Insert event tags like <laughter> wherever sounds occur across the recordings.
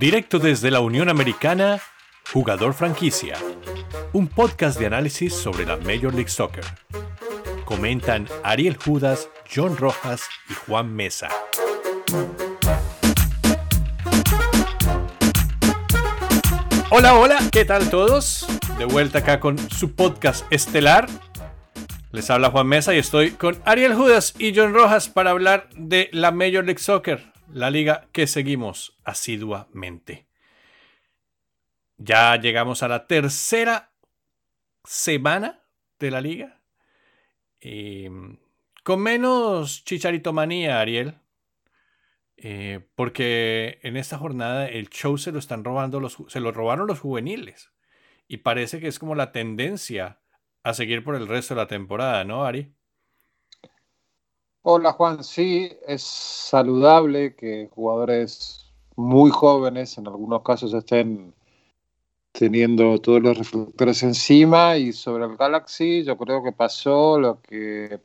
Directo desde la Unión Americana, Jugador Franquicia. Un podcast de análisis sobre la Major League Soccer. Comentan Ariel Judas, John Rojas y Juan Mesa. Hola, hola, ¿qué tal todos? De vuelta acá con su podcast estelar. Les habla Juan Mesa y estoy con Ariel Judas y John Rojas para hablar de la Major League Soccer, la liga que seguimos asiduamente. Ya llegamos a la tercera semana de la liga. con menos chicharitomanía, Ariel. Eh, porque en esta jornada el show se lo están robando los, se lo robaron los juveniles. Y parece que es como la tendencia a seguir por el resto de la temporada, ¿no, Ari? Hola Juan, sí, es saludable que jugadores muy jóvenes en algunos casos estén teniendo todos los reflectores encima y sobre el Galaxy yo creo que pasó lo que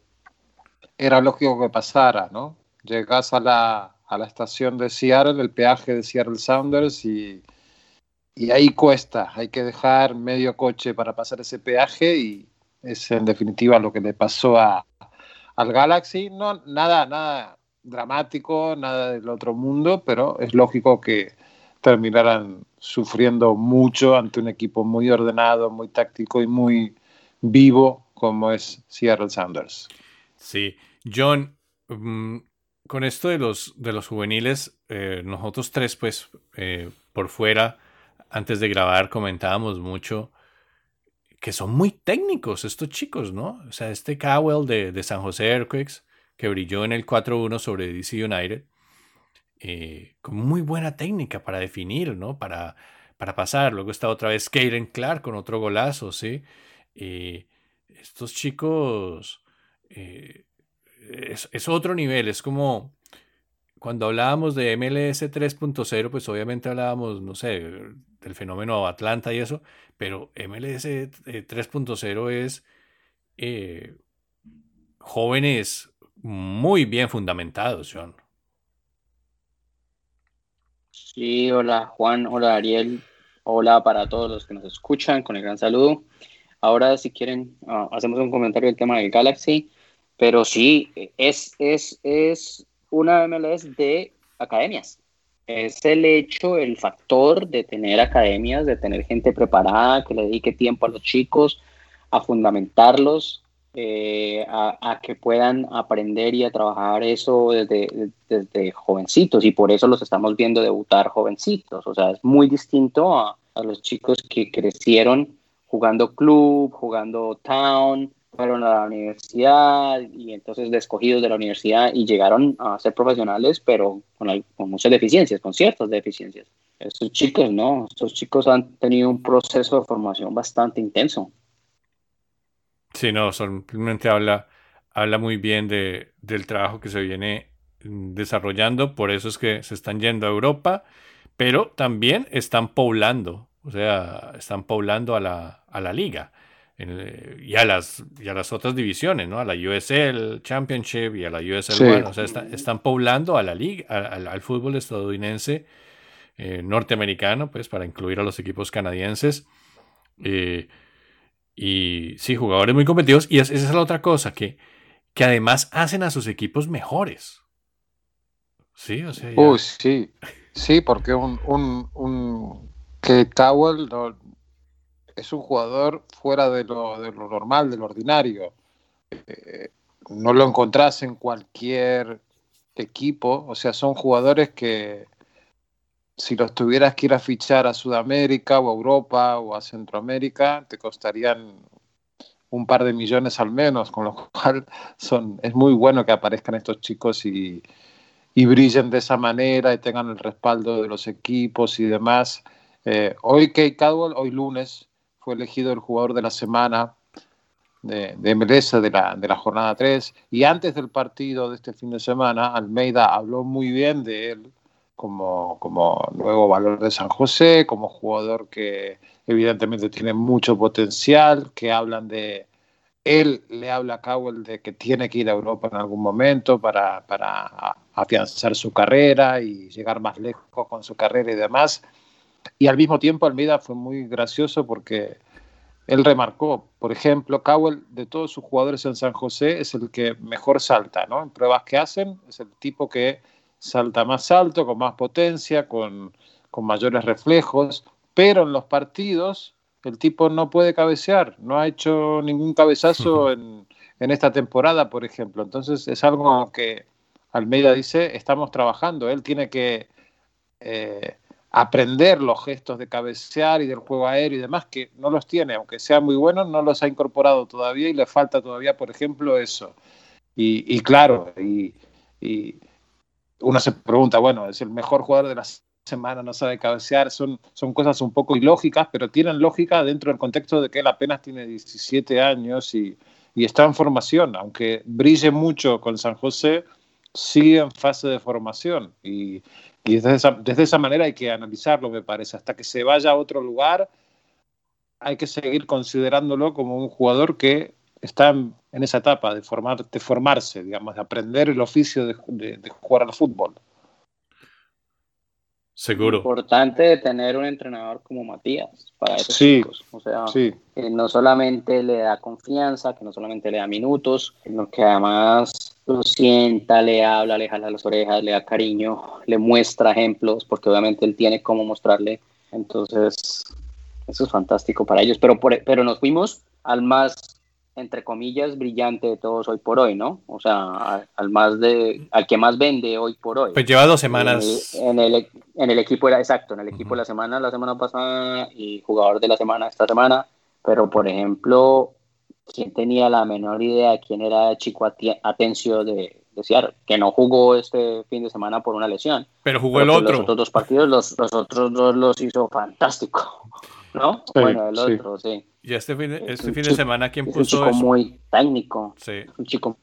era lógico que pasara, ¿no? Llegas a la, a la estación de Seattle, el peaje de Seattle Sounders y, y ahí cuesta, hay que dejar medio coche para pasar ese peaje y es en definitiva lo que le pasó a, al Galaxy. No, nada, nada dramático, nada del otro mundo, pero es lógico que terminaran sufriendo mucho ante un equipo muy ordenado, muy táctico y muy vivo como es Seattle Sounders. Sí, John, mm, con esto de los, de los juveniles, eh, nosotros tres, pues, eh, por fuera, antes de grabar, comentábamos mucho que son muy técnicos estos chicos, ¿no? O sea, este Cowell de, San José Earthquakes, que brilló en el 4-1 sobre DC United, eh, con muy buena técnica para definir, ¿no? Para, para pasar. Luego está otra vez Kaden Clark con otro golazo, ¿sí? estos chicos es, es, otro nivel, es como cuando hablábamos de MLS 3.0, pues obviamente hablábamos, no sé, del fenómeno Atlanta y eso, pero MLS 3.0 eh, es eh, jóvenes muy bien fundamentados, John. Sí, hola Juan, hola Ariel, hola para todos los que nos escuchan, con el gran saludo. Ahora, si quieren, ah, hacemos un comentario del tema del Galaxy. Pero sí, es, es, es una MLS de academias. Es el hecho, el factor de tener academias, de tener gente preparada, que le dedique tiempo a los chicos, a fundamentarlos, eh, a, que puedan aprender y a trabajar eso desde, desde, jovencitos. Y por eso los estamos viendo debutar jovencitos. O sea, es muy distinto a, a los chicos que crecieron jugando club, jugando town, fueron a la universidad y entonces de escogidos de la universidad y llegaron a ser profesionales, pero con, con muchas deficiencias, con ciertas deficiencias. Estos chicos, ¿no? Estos chicos han tenido un proceso de formación bastante intenso. Sí, no, simplemente habla, habla muy bien de, del trabajo que se viene desarrollando, por eso es que se están yendo a Europa, pero también están poblando, o sea, están poblando a la, a la liga y, a las, y a las otras divisiones, ¿no? A la USL Championship y a la USL O sea, están poblando a la liga, al, fútbol estadounidense eh, norteamericano, pues, para incluir a los equipos canadienses. Eh, y sí, jugadores muy competitivos. Y esa es la otra cosa, que, que además hacen a sus equipos mejores. Sí, o sea. sí. Sí, porque un, un, un que Towell no, es un jugador fuera de lo, normal, de lo ordinario. Eh, no lo encontrás en cualquier equipo, o sea, son jugadores que si los tuvieras que ir a fichar a Sudamérica o a Europa o a Centroamérica, te costarían un par de millones al menos, con lo cual son, es muy bueno que aparezcan estos chicos y, y brillen de esa manera y tengan el respaldo de los equipos y demás. Eh, hoy Kate Cadwell, hoy lunes, fue elegido el jugador de la semana de, de de la, de la jornada 3. Y antes del partido de este fin de semana, Almeida habló muy bien de él como, como nuevo valor de San José, como jugador que evidentemente tiene mucho potencial, que hablan de, él le habla a Cowell de que tiene que ir a Europa en algún momento para, para afianzar su carrera y llegar más lejos con su carrera y demás. Y al mismo tiempo Almeida fue muy gracioso porque él remarcó, por ejemplo, Cowell de todos sus jugadores en San José es el que mejor salta, ¿no? En pruebas que hacen es el tipo que salta más alto, con más potencia, con, con mayores reflejos, pero en los partidos el tipo no puede cabecear, no ha hecho ningún cabezazo en, en esta temporada, por ejemplo. Entonces es algo que Almeida dice, estamos trabajando, él tiene que... Eh, aprender los gestos de cabecear y del juego aéreo y demás, que no los tiene, aunque sea muy bueno, no los ha incorporado todavía y le falta todavía, por ejemplo, eso. Y, claro, y, uno se pregunta, bueno, es el mejor jugador de la semana, no sabe cabecear, son, son cosas un poco ilógicas, pero tienen lógica dentro del contexto de que él apenas tiene 17 años y, y está en formación, aunque brille mucho con San José, sigue en fase de formación y, y desde esa, desde esa manera hay que analizarlo, me parece. Hasta que se vaya a otro lugar, hay que seguir considerándolo como un jugador que está en, esa etapa de, formar, de formarse, digamos, de aprender el oficio de, jugar al fútbol. Seguro. Importante tener un entrenador como Matías para esos chicos. O sea, que no solamente le da confianza, que no solamente le da minutos, sino que además lo sienta, le habla, le jala las orejas, le da cariño, le muestra ejemplos, porque obviamente él tiene cómo mostrarle. Entonces, eso es fantástico para ellos. Pero, pero nos fuimos al más, entre comillas, brillante de todos hoy por hoy, ¿no? O sea, al, más de, al que más vende hoy por hoy. Pues lleva dos semanas. En el, en el, equipo era exacto, en el equipo de la semana, la semana pasada, y jugador de la semana esta semana. Pero, por ejemplo, ¿quién tenía la menor idea de quién era Chico Atencio de, de Que no jugó este fin de semana por una lesión. Pero jugó el otro. Los otros dos partidos, los, los otros dos los hizo fantástico. <laughs> ¿No? bueno, el otro, sí. Y este fin de, este fin de semana, ¿quién puso un chico muy técnico. Sí. Un chico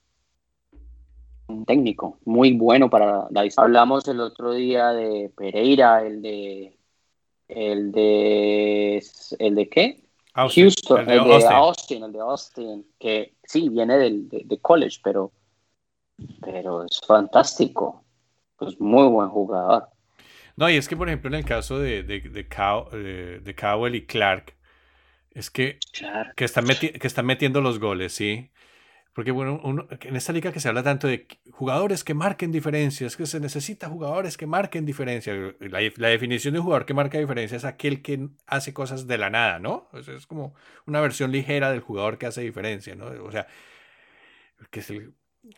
técnico, muy bueno para la Hablamos el otro día de Pereira, el de el de el de qué? Houston, el de, Austin. el de Austin, que sí, viene del, de, college, pero, pero es fantástico. Es muy buen jugador. No, y es que, por ejemplo, en el caso de, de, de, de Cowell y Clark, es que, que, están que están metiendo los goles, ¿sí? Porque bueno, en esta liga que se habla tanto de jugadores que marquen diferencias, que se necesita jugadores que marquen diferencias. La, definición de un jugador que marca diferencia es aquel que hace cosas de la nada, ¿no? Es, como una versión ligera del jugador que hace diferencia, ¿no? O sea, que se,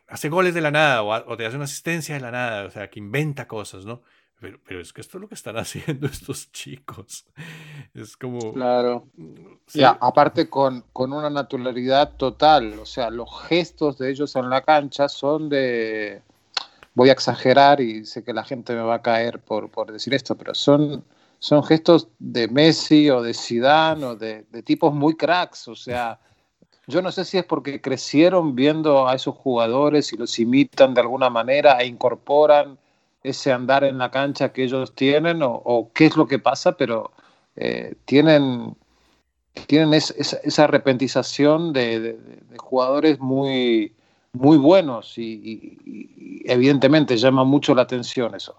hace goles de la nada o, te hace una asistencia de la nada, o sea, que inventa cosas, ¿no? Pero, es que esto es lo que están <laughs> haciendo estos chicos. Es como... Claro. Ya, aparte con, con, una naturalidad total. O sea, los gestos de ellos en la cancha son de... Voy a exagerar y sé que la gente me va a caer por, por decir esto, pero son, son gestos de Messi o de Zidane o de, de tipos muy cracks. O sea, yo no sé si es porque crecieron viendo a esos jugadores y los imitan de alguna manera e incorporan ese andar en la cancha que ellos tienen o, qué es lo que pasa, pero eh, tienen, tienen esa arrepentización de, jugadores muy, muy buenos y, evidentemente llama mucho la atención eso.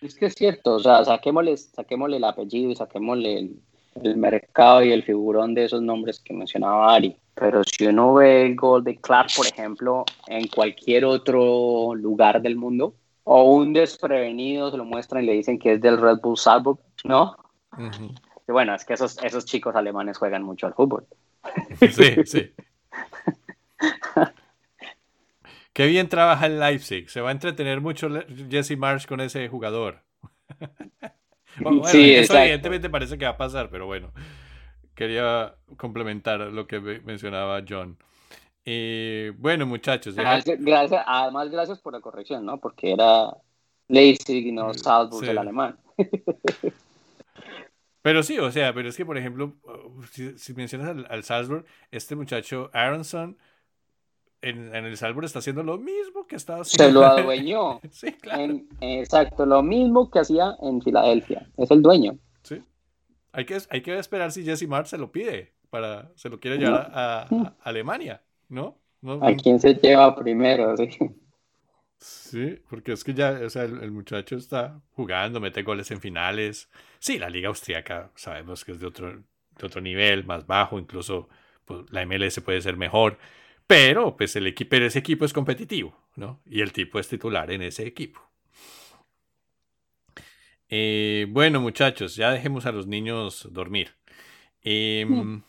Es que es cierto, o sea, saquémosle, saquémosle el apellido y saquémosle el, el mercado y el figurón de esos nombres que mencionaba Ari. Pero si uno ve el gol de Clark, por ejemplo, en cualquier otro lugar del mundo, o un desprevenido se lo muestran y le dicen que es del Red Bull Salzburg, ¿no? y bueno, es que esos, esos chicos alemanes juegan mucho al fútbol. Sí, sí. Qué bien trabaja el Leipzig. Se va a entretener mucho Jesse Marsh con ese jugador. <laughs> bueno, sí, eso evidentemente parece que va a pasar, pero bueno. Quería complementar lo que mencionaba John. Y bueno, muchachos. Gracias, además, gracias por la corrección, ¿no? Porque era Leipzig y no Salzburg el alemán. <laughs> Pero sí, o sea, pero es que, por ejemplo, si, mencionas al, Salzburg, este muchacho Aronson en, en, el Salzburg está haciendo lo mismo que estaba haciendo. Se lo adueñó. <laughs> sí, claro. exacto, lo mismo que hacía en Filadelfia. Es el dueño. Sí. Hay que, hay que esperar si Jesse Mart se lo pide, para, se lo quiere llevar a <laughs> Alemania. ¿No? ¿A quién se lleva primero? <laughs> Sí. Sí, porque es que ya, o sea, el, muchacho está jugando, mete goles en finales. Sí, la liga austríaca sabemos que es de otro, de otro nivel, más bajo, incluso pues, la MLS puede ser mejor, pero pues el equipo, ese equipo es competitivo, ¿no? Y el tipo es titular en ese equipo. Eh, bueno, muchachos, ya dejemos a los niños dormir. Em,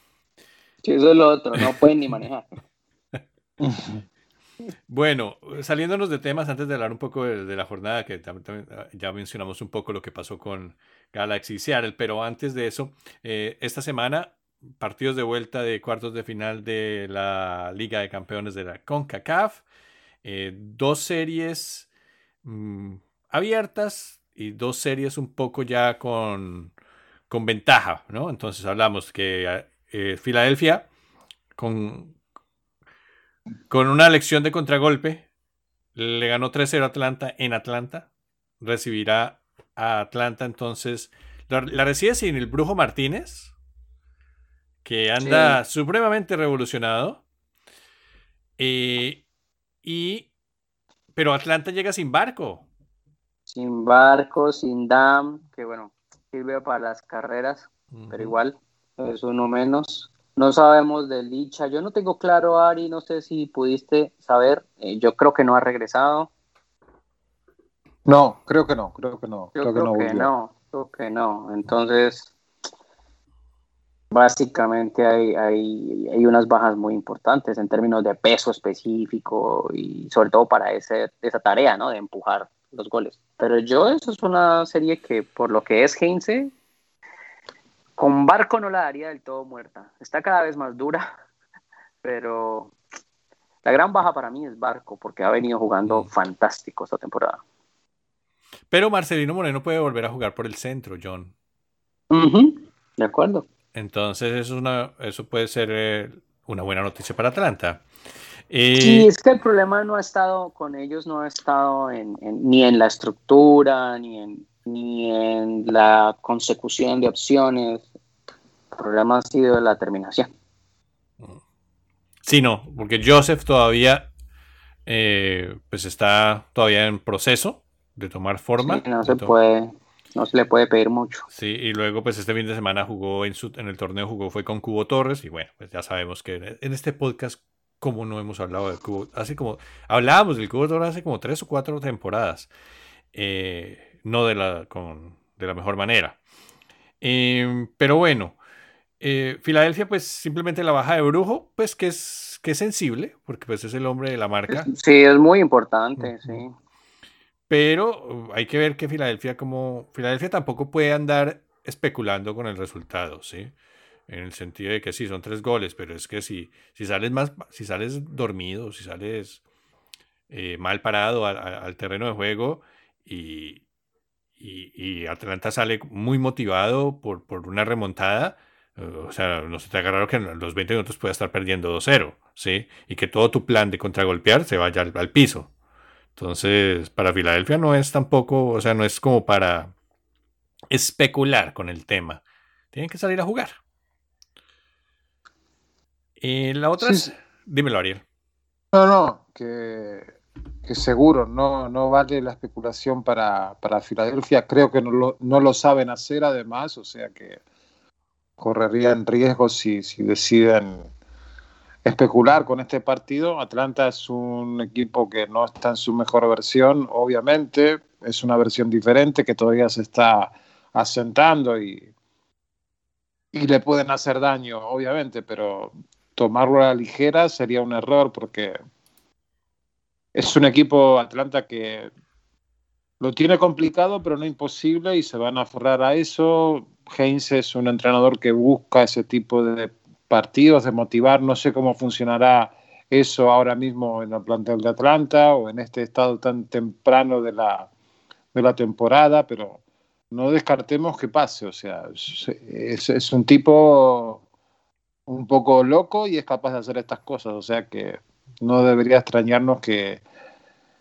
sí, eso es lo otro, no pueden ni <laughs> manejar. Bueno, saliéndonos de temas, antes de hablar un poco de, la jornada, que ya mencionamos un poco lo que pasó con Galaxy Seattle, pero antes de eso, eh, esta semana, partidos de vuelta de cuartos de final de la Liga de Campeones de la CONCACAF, eh, dos series mm, abiertas y dos series un poco ya con, con ventaja, ¿no? Entonces hablamos que eh, Filadelfia con con una lección de contragolpe, le ganó 3-0 a Atlanta en Atlanta. Recibirá a Atlanta entonces. La, recibe sin el Brujo Martínez, que anda supremamente revolucionado. Eh, y, pero Atlanta llega sin barco. Sin barco, sin dam, que bueno, sirve para las carreras, pero igual es uno menos. No sabemos de Licha. Yo no tengo claro, Ari, no sé si pudiste saber. Eh, yo creo que no ha regresado. No, creo que no, creo que no. creo, que, no, creo que no. Entonces, básicamente hay, hay, hay, unas bajas muy importantes en términos de peso específico y sobre todo para ese, esa tarea, ¿no? De empujar los goles. Pero yo, eso es una serie que por lo que es Heinze, con Barco no la daría del todo muerta. Está cada vez más dura, <laughs> pero la gran baja para mí es Barco, porque ha venido jugando mm. fantástico esta temporada. Pero Marcelino Moreno puede volver a jugar por el centro, John. De acuerdo. Entonces eso, es una, eso puede ser eh, una buena noticia para Atlanta. Sí, es que el problema no ha estado con ellos, no ha estado ni en la estructura, ni en, ni en la consecución de opciones. El problema ha sido la terminación. Sí, no, porque Joseph todavía eh, pues está todavía en proceso de tomar forma. no se puede, no se le puede pedir mucho. Sí, y luego pues este fin de semana jugó en, su, en el torneo, jugó fue con Cubo Torres y bueno, pues ya sabemos que en este podcast como no hemos hablado del Cubo, hace como, hablábamos del Cubo Torres hace como tres o cuatro temporadas. Eh, no de la, con, de la mejor manera. Em, pero bueno, eh, Filadelfia, pues simplemente la baja de Brujo, pues que es, que es sensible, porque pues es el hombre de la marca. Sí, es muy importante, sí. Pero uh, hay que ver que Filadelfia, como Filadelfia tampoco puede andar especulando con el resultado, ¿sí? En el sentido de que sí, son tres goles, pero es que si, si sales más, si sales dormido, si sales eh, mal parado al terreno de juego y, y, Atlanta sale muy motivado por, por una remontada. Eh, o sea, no se te haga raro que en los 20 minutos pueda estar perdiendo 2-0, ¿sí? Y que todo tu plan de contragolpear se vaya al, piso. Entonces, para Filadelfia no es tampoco, o sea, no es como para especular con el tema. Tienen que salir a jugar. Y la otra es... Dímelo, Ariel. No, no, que que seguro no, no vale la especulación para, para Filadelfia. Creo que no lo, no lo, saben hacer además, o sea que correrían riesgos si, si deciden especular con este partido. Atlanta es un equipo que no está en su mejor versión, obviamente, es una versión diferente que todavía se está asentando y, y le pueden hacer daño, obviamente, pero tomarlo a la ligera sería un error porque es un equipo Atlanta que lo tiene complicado, pero no imposible, y se van a aferrar a eso. Heinz es un entrenador que busca ese tipo de partidos, de motivar. No sé cómo funcionará eso ahora mismo en el plantel de Atlanta o en este estado tan temprano de la, de la temporada, pero no descartemos que pase. O sea, es, es un tipo un poco loco y es capaz de hacer estas cosas. O sea que no debería extrañarnos que,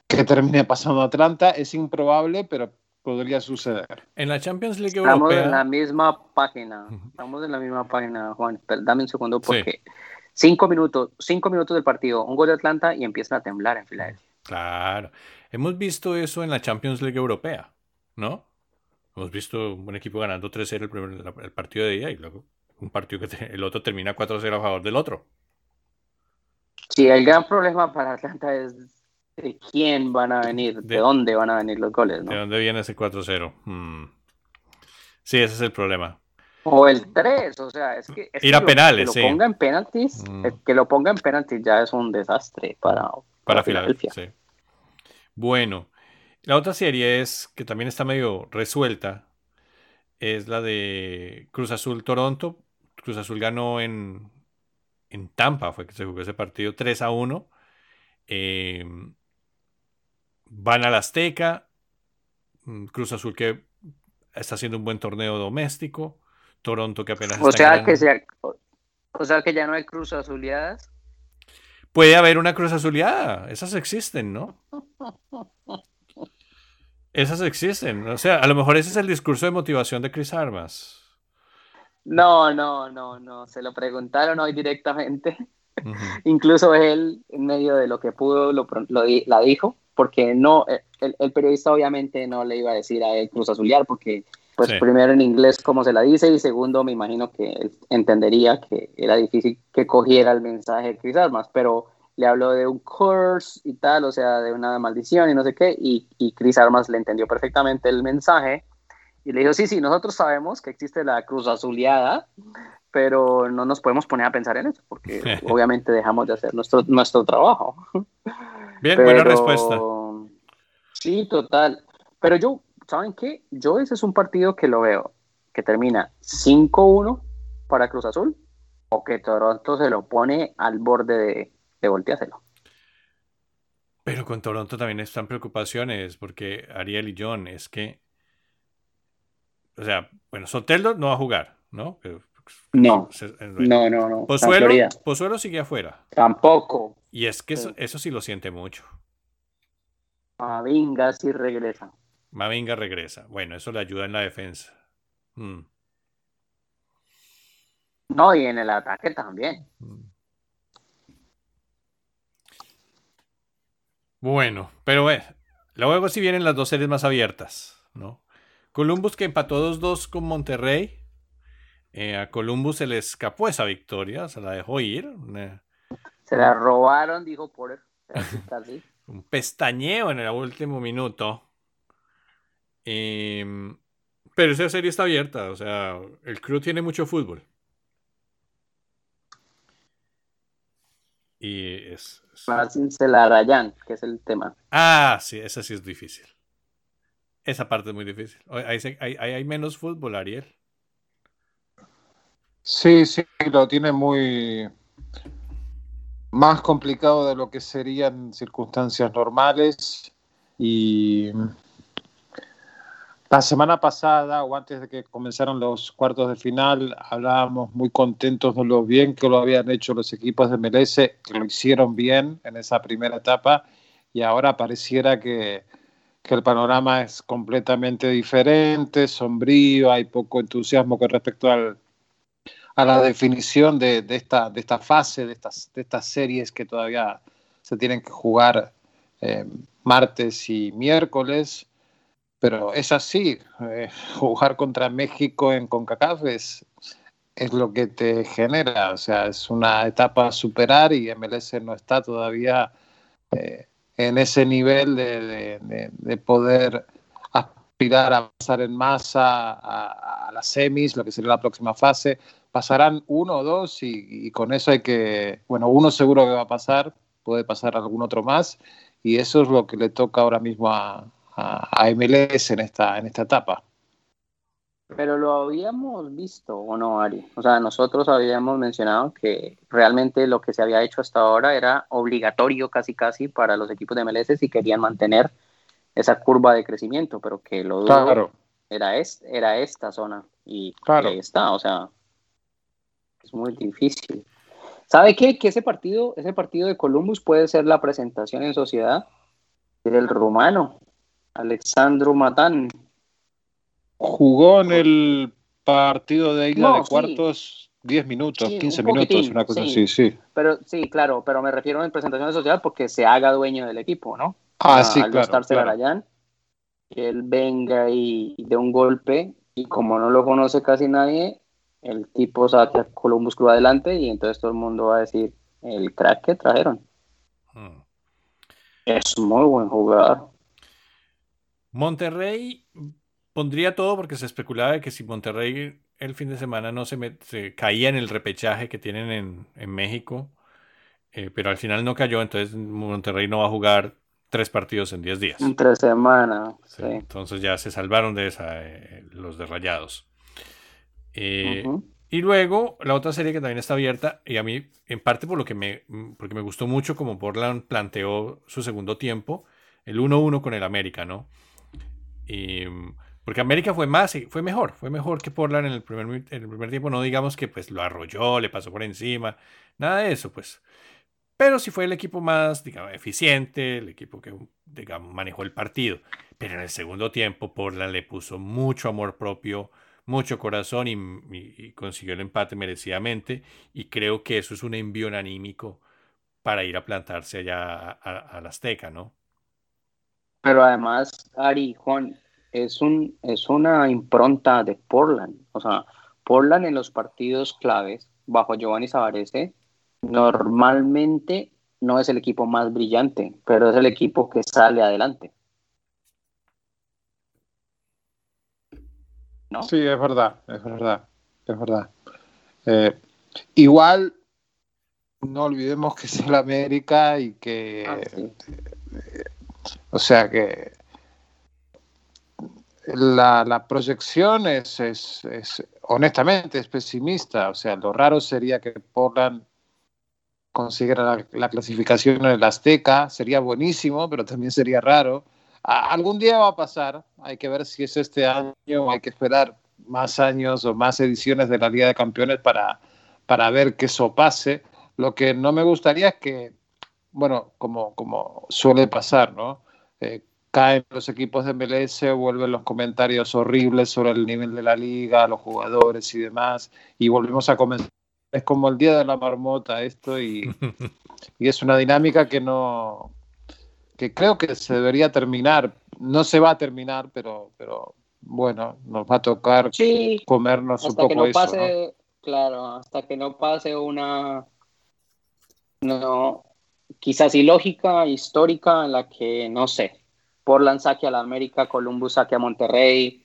que termine pasando Atlanta. Es improbable, pero podría suceder. En la Champions League Estamos en la misma página. Estamos en la misma página, Juan. dame un segundo porque cinco minutos, cinco minutos del partido, un gol de Atlanta y empiezan a temblar en Filadelfia. Claro. Hemos visto eso en la Champions League Europea, ¿no? Hemos visto un equipo ganando 3-0 el, primer- el partido de día y luego un partido que te- el otro termina 4-0 a favor del otro. Sí, el gran problema para Atlanta es de quién van a venir, de, De- dónde van a venir los goles, ¿De ¿no? dónde viene ese 4-0? Hmm. Sí, ese es el problema. O el 3, o sea, es que, es Ir que a lo- penales, que sí. lo ponga en penaltis, Mm. eh, que lo ponga en penaltis ya es un desastre para, Para Filadelfia. Filadelfia. Sí. Bueno, la otra serie es que también está medio resuelta. Es la de Cruz Azul Toronto. Cruz Azul ganó en, en Tampa, fue que se jugó ese partido 3 a 1. Eh, van al Azteca. Mm, Cruz Azul que está haciendo un buen torneo doméstico. Toronto que apenas O está sea, ganando. que sea, o, o sea que ya no hay cruz azuleadas. Puede haber una cruz azuleada. Esas existen, ¿no? <laughs> Esas existen. O sea, a lo mejor ese es el discurso de motivación de Chris Armas. No, no, no, no. Se lo preguntaron hoy directamente. <laughs> Incluso él, en medio de lo que pudo, lo, la dijo, porque no, eh, el, el periodista obviamente no le iba a decir a él Cruz Azuliar, porque, pues, Sí. primero en inglés, como se la dice, y segundo, me imagino que él entendería que era difícil que cogiera el mensaje de Chris Armas, pero le habló de un curse y tal, o sea, de una maldición y no sé qué, y, y Chris Armas le entendió perfectamente el mensaje. Y le dijo, sí, sí, nosotros sabemos que existe la cruz azuleada, pero no nos podemos poner a pensar en eso, porque <laughs> obviamente dejamos de hacer nuestro, nuestro trabajo. <laughs> Bien, Pero- buena respuesta. Sí, total. Pero yo, ¿saben qué? Yo ese es un partido que lo veo, que termina 5-1 para Cruz Azul, o que Toronto se lo pone al borde de, de volteárselo. Pero con Toronto también están preocupaciones, porque Ariel y John, es que. O sea, bueno, Soteldo no va a jugar, ¿no? No, no, no, no. Pozuelo. Pozuelo sigue afuera. Tampoco. Y es que eso, Sí. eso sí lo siente mucho. A Vinga sí regresa. Mavinga regresa. Bueno, eso le ayuda en la defensa. Mm, No, y en el ataque también. mm. Bueno, pero eh, luego sí vienen las dos series más abiertas, ¿no? Columbus que empató 2-2 con Monterrey. Eh, a Columbus se le escapó esa victoria, se la dejó ir. Se la robaron, dijo por <laughs> un pestañeo en el último minuto. Em, pero esa serie está abierta, o sea, el crew tiene mucho fútbol. Y es... es- Celarayán, que es el tema. Ah, sí, esa sí es difícil. Esa parte es muy difícil. Hay menos fútbol, Ariel. Sí, sí, lo tiene muy más complicado de lo que serían circunstancias normales. Y la semana pasada, o antes de que comenzaran los cuartos de final, hablábamos muy contentos de lo bien que lo habían hecho los equipos de MLS, que lo hicieron bien en esa primera etapa, y ahora pareciera que, que el panorama es completamente diferente, sombrío, hay poco entusiasmo con respecto al, a la definición de, de esta, de esta fase, de estas, de estas series que todavía se tienen que jugar eh, martes y miércoles. Pero es así, eh, <laughs> jugar contra México en CONCACAF es, es lo que te genera, o sea, es una etapa a superar y MLS no está todavía eh, en ese nivel de, de- de- de poder aspirar a pasar en masa a, las semis, lo que sería la próxima fase. Pasarán uno o dos y, y con eso hay que, bueno, uno seguro que va a pasar, puede pasar algún otro más y eso es lo que le toca ahora mismo a, a, a MLS en esta, en esta etapa. Pero lo habíamos visto, ¿o no, Ari? O sea, nosotros habíamos mencionado que realmente lo que se había hecho hasta ahora era obligatorio casi casi para los equipos de MLS si querían mantener esa curva de crecimiento, pero que lo duro Claro, era, es, era esta zona y, Claro. y ahí está, o sea, es muy difícil. ¿Sabe qué? Que ese partido, ese partido de Columbus puede ser la presentación en sociedad del rumano, Alexandru Matán. Jugó en el partido de ida No, de cuartos 10 minutos, Sí, 15 un minutos, una cosa sí. así, sí. Pero sí, claro, pero me refiero en presentación de sociedad porque se haga dueño del equipo, ¿no? Ah, A- sí, al no claro. que él venga y, y de un golpe, y como no lo conoce casi nadie, el tipo saca a Columbus Club adelante y entonces todo el mundo va a decir, el crack que trajeron. Mm. Es muy buen jugador. Monterrey pondría todo porque se especulaba de que si Monterrey el fin de semana no se, met- se caía en el repechaje que tienen en, en México, eh, pero al final no cayó, entonces Monterrey no va a jugar tres partidos en 10 días. Entre semana, Sí, sí. Entonces ya se salvaron de esa eh, los de Rayados. Eh. Y luego la otra serie que también está abierta, y a mí, en parte por lo que me, porque me gustó mucho como Portland planteó su segundo tiempo, el 1-1 con el América, ¿no? Y, porque América fue más, y fue mejor, fue mejor que Portland en el primer, en el primer tiempo, no digamos que pues lo arrolló, le pasó por encima, nada de eso, pues. Pero sí fue el equipo más, digamos, eficiente, el equipo que, digamos, manejó el partido. Pero en el segundo tiempo, Portland le puso mucho amor propio, mucho corazón y, consiguió el empate merecidamente. Y creo que eso es un envío anímico para ir a plantarse allá a, a- al Azteca, ¿no? Pero además, Ari, Juan, es, un, es una impronta de Portland. O sea, Portland en los partidos claves, bajo Giovanni Savarese, normalmente no es el equipo más brillante, pero es el equipo que sale adelante. ¿No? Sí, es verdad, es verdad, es verdad. Eh, igual, no olvidemos que es el América y que, Ah, sí. o sea que la, proyección es, es, es, honestamente, es pesimista. O sea, lo raro sería que Portland consiguiera la, la clasificación en el Azteca, sería buenísimo, pero también sería raro. Algún día va a pasar, hay que ver si es este año hay que esperar más años o más ediciones de la Liga de Campeones para, para ver que eso pase. Lo que no me gustaría es que, bueno, como, como suele pasar, ¿no? Eh, caen los equipos de MLS, vuelven los comentarios horribles sobre el nivel de la liga, los jugadores y demás, y volvemos a comenzar. Es como el día de la marmota esto y, <laughs> y es una dinámica que no que creo que se debería terminar. No se va a terminar, pero, pero bueno, nos va a tocar Sí, comernos un poco que no eso. ¿no? pase, claro, hasta que no pase una, no, quizás ilógica, histórica, en la que, no sé, Portland saque a la América, Columbus saque a Monterrey,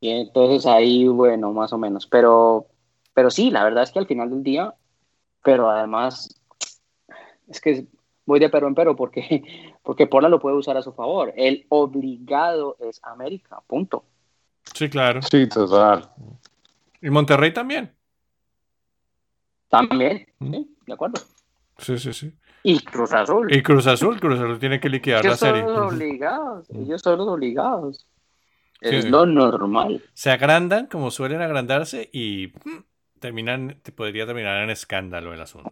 y entonces ahí, bueno, más o menos, pero, pero sí, la verdad es que al final del día, pero además, es que voy de pero en pero, porque, <laughs> porque Portland lo puede usar a su favor, el obligado es América, punto. Sí, claro. Sí, total. Y Monterrey también. También, Mm. sí, de acuerdo. Sí, sí, sí. Y Cruz Azul. Y Cruz Azul, Cruz Azul tiene que liquidar la Ellos son serie. los Ujú. obligados. Ellos son los obligados. Es Sí. lo normal. Se agrandan como suelen agrandarse y mm, terminan, te podría terminar en escándalo el asunto.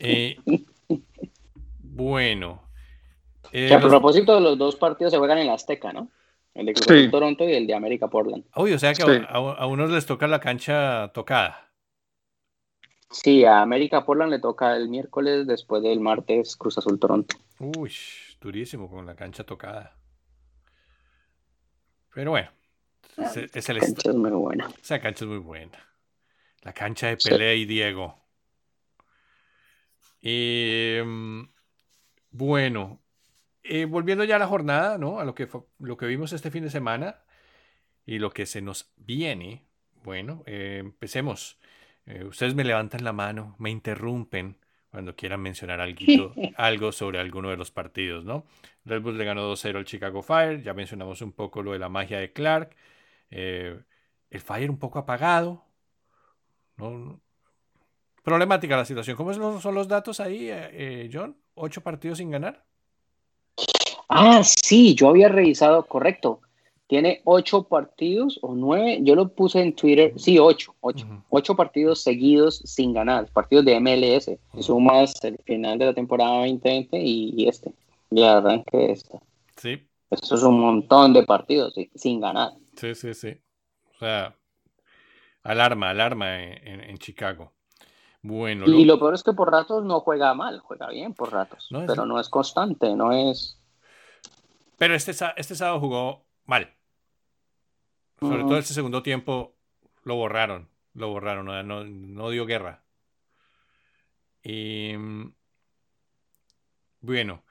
Eh, bueno. Eh, Que a los- propósito, los dos partidos se juegan en la Azteca, ¿no? El de Cruz Sí. Azul Toronto y el de América Portland. Uy, o sea que a- a, a unos les toca la cancha tocada. Sí, a América Portland le toca el miércoles después del martes Cruz Azul Toronto. Uy, durísimo con la cancha tocada. Pero bueno, es, es el La est- cancha es muy buena. esa cancha es muy buena. La cancha de Sí. Pelé y Diego. Eh, bueno, eh, volviendo ya a la jornada, ¿no? A lo que, lo que vimos este fin de semana y lo que se nos viene. Bueno, eh, empecemos. Eh, ustedes me levantan la mano, me interrumpen cuando quieran mencionar alguito- <laughs> algo sobre alguno de los partidos, ¿no? Red Bull le ganó 2-0 al Chicago Fire, ya mencionamos un poco lo de la magia de Clark. Eh, el Fire un poco apagado. ¿no? Problemática la situación. ¿Cómo son los datos ahí, eh, eh, John? ¿Ocho partidos sin ganar? Ah, sí, yo había revisado, correcto. Tiene ocho partidos o nueve, yo lo puse en Twitter, sí, ocho, ocho, ocho partidos seguidos sin ganar, partidos de MLS. Y sumas el final de la temporada 2020 y, y este, y arranque esta. Sí, Eso es un montón de partidos sí, sin ganar. sí, sí, sí. O sea, Alarma, alarma en, Chicago. Bueno. Y lo... peor es que por ratos no juega mal, juega bien por ratos, pero no es constante, no es... Pero este, este sábado jugó mal. Sobre todo este segundo tiempo lo borraron, lo borraron, no, no dio guerra. Y mm, bueno,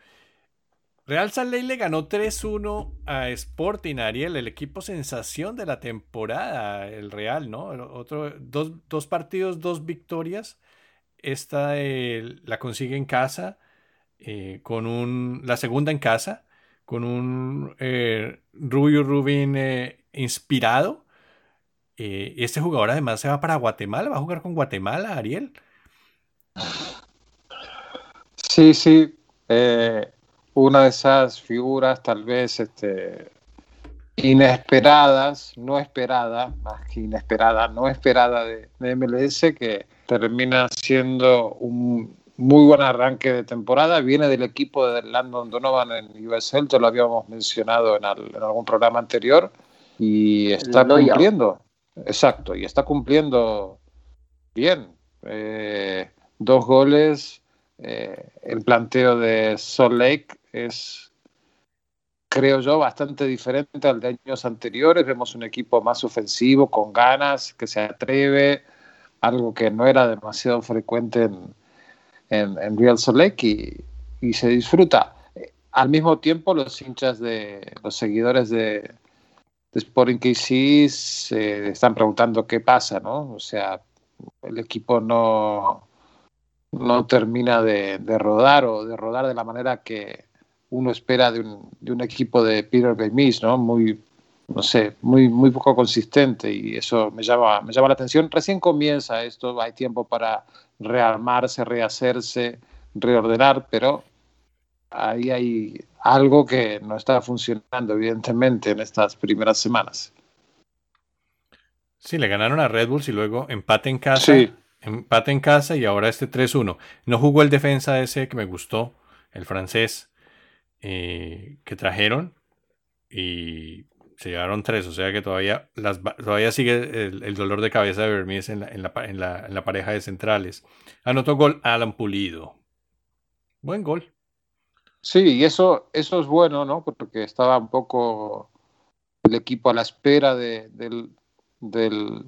Real Salt Lake le ganó 3-1 a Sporting Ariel, el equipo sensación de la temporada, el Real, ¿no? Otro, dos, partidos, dos victorias. Esta la consigue en casa, eh, con un, la segunda en casa, con un eh, Rubio Rubin eh, inspirado. este jugador además se va para Guatemala, va a jugar con Guatemala, Ariel. Sí, sí una de esas figuras tal vez este, inesperadas, no esperada, más que inesperada, no esperada de, MLS, que termina siendo un muy buen arranque de temporada. Viene del equipo de Landon Donovan en USL, ya lo habíamos mencionado en, algún programa anterior, y está cumpliendo. Exacto, y está cumpliendo bien. Eh, dos goles, eh, el planteo de Salt Lake es, creo yo, bastante diferente al de años anteriores. Vemos un equipo más ofensivo, con ganas, que se atreve, algo que no era demasiado frecuente en, en, Real Salt Lake y, se disfruta. Al mismo tiempo, los hinchas de los seguidores de Sporting KC se están preguntando qué pasa, ¿no? O sea, el equipo no, no termina de, de rodar o de rodar de la manera que, uno espera de un, de un equipo de Peter Bemis, ¿no? Muy, no sé, muy, muy poco consistente y eso me llama, me llama la atención. Recién comienza esto, hay tiempo para rearmarse, rehacerse, reordenar, pero ahí hay algo que no está funcionando, evidentemente, en estas primeras semanas. Sí, le ganaron a Red Bulls y luego empate en casa. Sí. Empate en casa y ahora este 3-1. No jugó el defensa ese que me gustó, el francés. Eh, que trajeron y se llevaron tres, o sea que todavía, las, todavía sigue el, dolor de cabeza de Bermúdez en la, en, la, en, la, pareja de centrales. Anotó gol Alan Pulido. Buen gol. Sí, y eso, eso es bueno, ¿no? Porque estaba un poco el equipo a la espera de,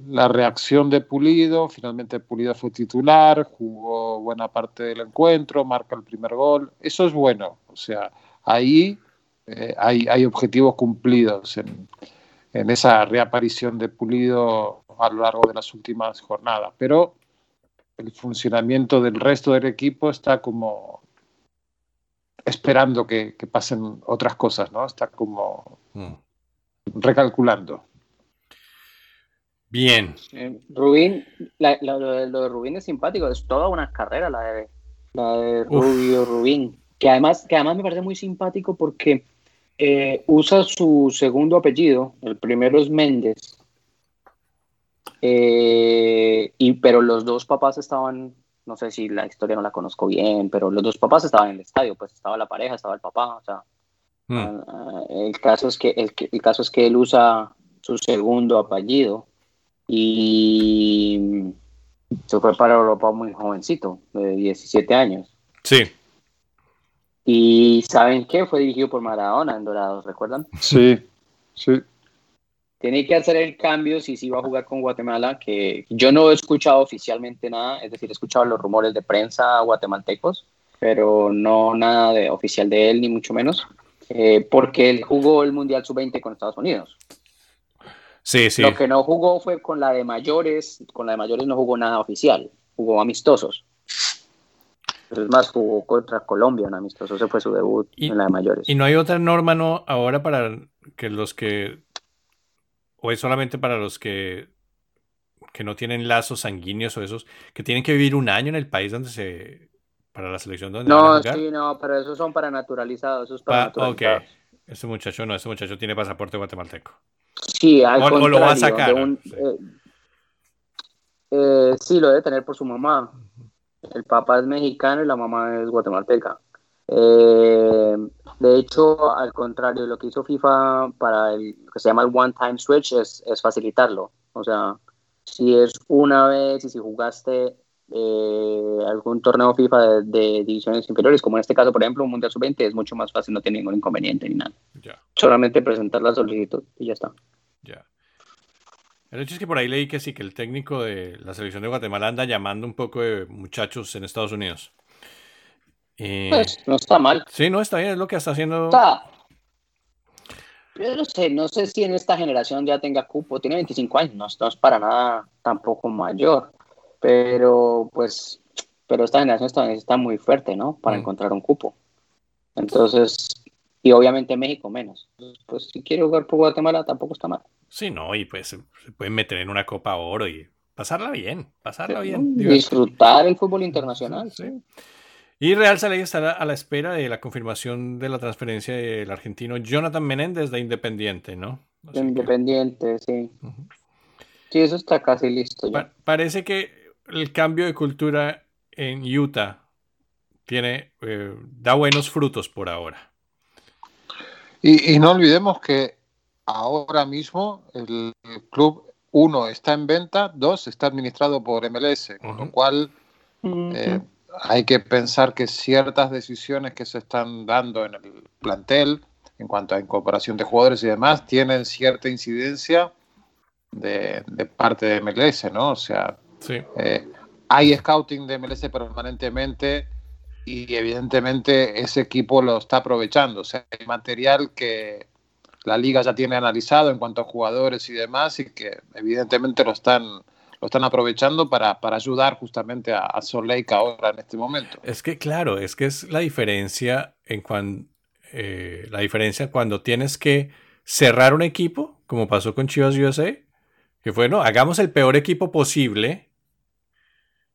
la reacción de Pulido. Finalmente Pulido fue titular, jugó buena parte del encuentro, marca el primer gol. Eso es bueno. O sea, ahí eh, hay, objetivos cumplidos en, esa reaparición de Pulido a lo largo de las últimas jornadas. Pero el funcionamiento del resto del equipo está como esperando que, pasen otras cosas, ¿no? Está como recalculando. Bien. Rubín, lo, de Rubín es simpático, es toda una carrera la de, la de Rubio Rubín que además, que además me parece muy simpático porque eh, usa su segundo apellido, el primero es Méndez, eh, y, pero los dos papás estaban, no sé si la historia no la conozco bien, pero los dos papás estaban en el estadio, pues estaba la pareja, estaba el papá, o sea, hmm. ah, ah, el, caso es que, el, el, caso es que él usa su segundo apellido y se fue para Europa muy jovencito, de 17 años. Sí. Y ¿saben qué? Fue dirigido por Maradona en Dorados, ¿recuerdan? Sí, sí. Tiene que hacer el cambio si sí va a jugar con Guatemala, que yo no he escuchado oficialmente nada, es decir, he escuchado los rumores de prensa guatemaltecos, pero no nada de, oficial de él, ni mucho menos, eh, porque él jugó el Mundial Sub-20 con Estados Unidos. Sí, sí. Lo que no jugó fue con la de mayores, con la de mayores no jugó nada oficial, jugó amistosos. Es más, jugó contra Colombia en amistoso. Ese fue su debut en la de mayores. ¿Y no hay otra norma no ahora para que los que. O es solamente para los que. que no tienen lazos sanguíneos o esos. que tienen que vivir un año en el país donde se. para la selección donde No, sí, no, pero esos son para naturalizados. Esos para Ok. Ese muchacho no, ese muchacho tiene pasaporte guatemalteco. Sí, al o, lo va a sacar. sí. Eh, eh, sí, lo debe tener por su mamá. El papá es mexicano y la mamá es guatemalteca. Eh, de hecho, al contrario, lo que hizo FIFA para el que se llama el One Time Switch es, facilitarlo. O sea, si es una vez y si jugaste eh, algún torneo FIFA de, divisiones inferiores, como en este caso, por ejemplo, un Mundial Sub-20, es mucho más fácil, no tiene ningún inconveniente ni nada. Solamente presentar la solicitud y ya está. Ya. El hecho es que por ahí leí que sí, que el técnico de la selección de Guatemala anda llamando un poco de muchachos en Estados Unidos. Pues no está mal. Sí, no está bien, es lo que está haciendo. Yo no sé, no sé si en esta generación ya tenga cupo. Tiene 25 años, no, no es para nada tampoco mayor. Pero pues, pero esta generación está, muy fuerte, ¿no? Para mm. encontrar un cupo. Entonces, y obviamente México menos. Pues si quiere jugar por Guatemala tampoco está mal. Sí, no, y pues se pueden meter en una Copa Oro y pasarla bien, pasarla bien. Disfrutar el fútbol internacional. Sí. Y Real Saley estará a la espera de la confirmación de la transferencia del argentino Jonathan Menéndez de Independiente, ¿no? Independiente, sí. Sí, eso está casi listo ya. parece que el cambio de cultura en Utah tiene, eh, da buenos frutos por ahora. Y, no olvidemos que ahora mismo el club, uno, está en venta, dos, está administrado por MLS, con lo cual eh, hay que pensar que ciertas decisiones que se están dando en el plantel, en cuanto a incorporación de jugadores y demás, tienen cierta incidencia de, parte de MLS, ¿no? O sea, eh, hay scouting de MLS permanentemente y evidentemente ese equipo lo está aprovechando. O sea, hay material que la liga ya tiene analizado en cuanto a jugadores y demás y que evidentemente lo están, lo están aprovechando para, ayudar justamente a, a ahora en este momento. Es que claro, es que es la diferencia en cuando eh, la diferencia cuando tienes que cerrar un equipo, como pasó con Chivas USA, que fue, no, hagamos el peor equipo posible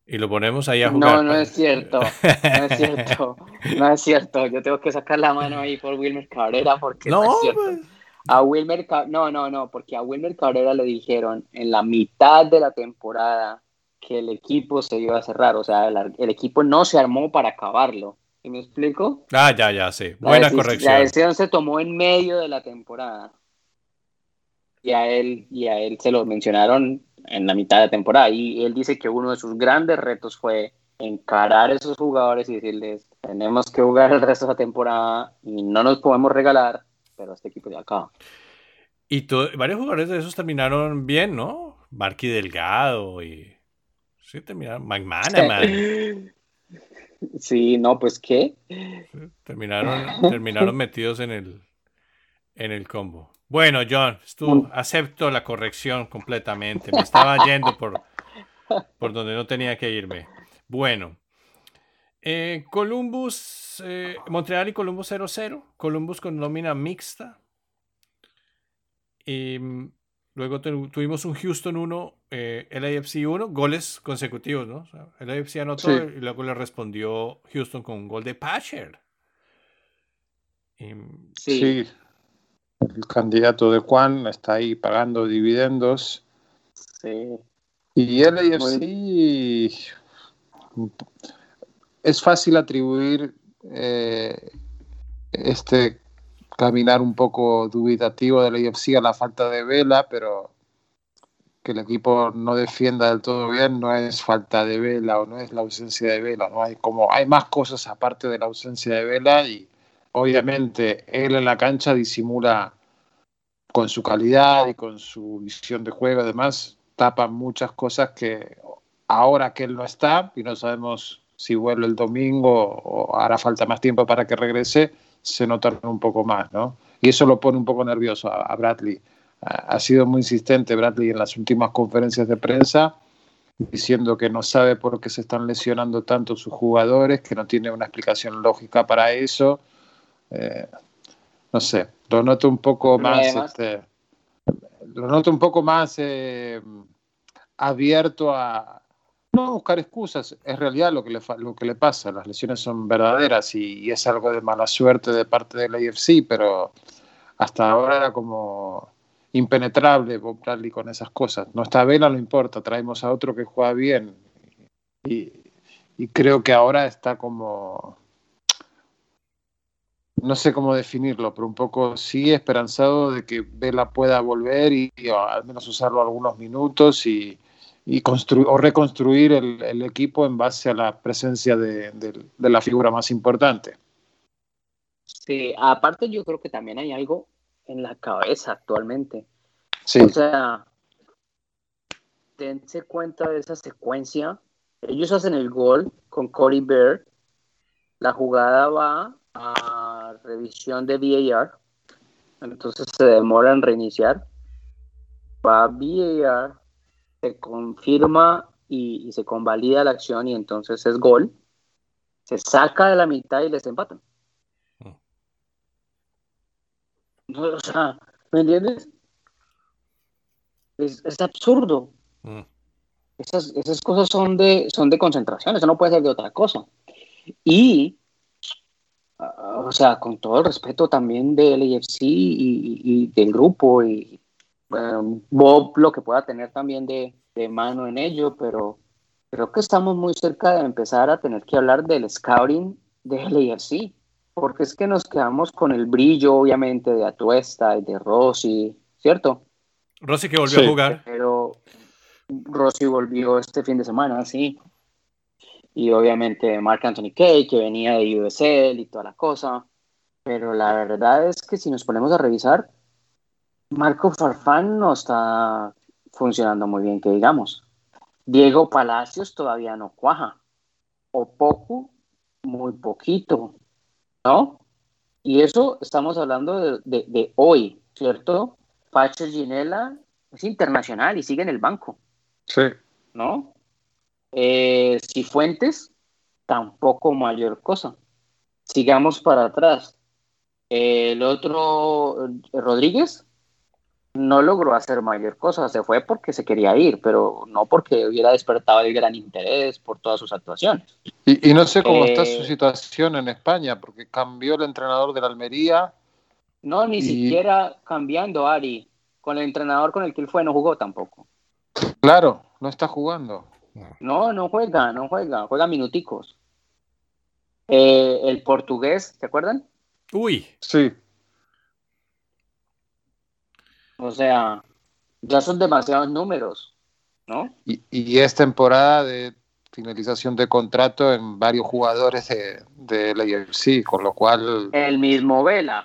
y lo ponemos ahí a jugar. No, no es cierto. No es cierto. No es cierto. Yo tengo que sacar la mano ahí por Wilmer Cabrera porque no, es cierto. Pues. A Wilmer no, no, no, porque a Wilmer Cabrera le dijeron en la mitad de la temporada que el equipo se iba a cerrar. O sea, el, equipo no se armó para acabarlo. ¿Y me explico? Ah, ya, ya, sí. Buena corrección. La decisión se tomó en medio de la temporada. Y a él, y a él se lo mencionaron en la mitad de temporada. Y él dice que uno de sus grandes retos fue encarar a esos jugadores y decirles, tenemos que jugar el resto de la temporada y no nos podemos regalar, pero este equipo ya acaba. Y varios jugadores de esos terminaron bien, ¿no? Marky Delgado y... Sí, terminaron... McManaman. Sí, no, pues ¿qué? terminaron, terminaron <laughs> metidos en el, en el combo. Bueno, John, tú acepto la corrección completamente. Me estaba yendo por, por donde no tenía que irme. Bueno, eh, Columbus, eh, Montreal y Columbus 0-0. Columbus con nómina mixta. Y mm, luego tuvimos un Houston 1, eh, LAFC 1, goles consecutivos, ¿no? O LAFC anotó y luego le respondió Houston con un gol de Patcher. Mm, sí el candidato de Juan está ahí pagando dividendos. Sí. Y el es fácil atribuir eh, este caminar un poco dubitativo del AFC a la falta de vela, pero que el equipo no defienda del todo bien no es falta de vela o no es la ausencia de vela, no hay como hay más cosas aparte de la ausencia de vela y obviamente él en la cancha disimula con su calidad y con su visión de juego, además, tapa muchas cosas que ahora que él no está y no sabemos si vuelve el domingo o hará falta más tiempo para que regrese, se notan un poco más, ¿no? Y eso lo pone un poco nervioso a, Bradley. Ha sido muy insistente Bradley en las últimas conferencias de prensa diciendo que no sabe por qué se están lesionando tanto sus jugadores, que no tiene una explicación lógica para eso. Eh, no sé, lo noto un poco más, este, lo noto un poco más eh, abierto a no buscar excusas, es realidad lo que le, lo que le pasa, las lesiones son verdaderas y, es algo de mala suerte de parte de la IFC, pero hasta ahora era como impenetrable Bob Bradley con esas cosas. No está Vela, no importa, traemos a otro que juega bien. Y creo que ahora está como no sé cómo definirlo, pero un poco sí esperanzado de que Vela pueda volver y, al menos usarlo algunos minutos y, y o reconstruir el, equipo en base a la presencia de, de, la figura más importante. Sí, aparte yo creo que también hay algo en la cabeza actualmente. Sí. O sea, dense cuenta de esa secuencia. Ellos hacen el gol con Cody Bear. La jugada va a revisión de VAR. Entonces se demora en reiniciar. Va a VAR, se confirma y, se convalida la acción y entonces es gol. Se saca de la mitad y les empatan. Mm. o sea, ¿me entiendes? Es, es absurdo. Mm. Esas, esas, cosas son de, son de concentración, eso no puede ser de otra cosa. Y, ah, o sea, con todo el respeto también del AFC y, del grupo y Bob lo que pueda tener también de, de, mano en ello, pero creo que estamos muy cerca de empezar a tener que hablar del scouting del AFC, porque es que nos quedamos con el brillo, obviamente, de Atuesta y de Rossi, ¿cierto? Rossi que volvió a jugar. Pero, Rossi volvió este fin de semana, sí. Y obviamente Mark Anthony Kay, que venía de USL y toda la cosa. Pero la verdad es que si nos ponemos a revisar, Marco Farfán no está funcionando muy bien, que digamos. Diego Palacios todavía no cuaja. O poco, muy poquito, ¿no? Y eso estamos hablando de, de hoy, ¿cierto? Pacho Ginela es internacional y sigue en el banco. Sí. ¿No? Eh, Cifuentes, tampoco mayor cosa. Sigamos para atrás. el otro, Rodríguez, no logró hacer mayor cosa. Se fue porque se quería ir, pero no porque hubiera despertado el gran interés por todas sus actuaciones. Y, no sé cómo está su eh, situación en España, porque cambió el entrenador de la Almería. No, ni siquiera cambiando, Ari. Con el entrenador con el que él fue no jugó tampoco. Claro, no está jugando. No, no juega, no juega, juega minuticos. Eh, el portugués, ¿te acuerdan? Uy. Sí. O sea, ya son demasiados números, ¿no? Y, y es temporada de finalización de contrato en varios jugadores de, de la UFC, con lo cual... El mismo Vela.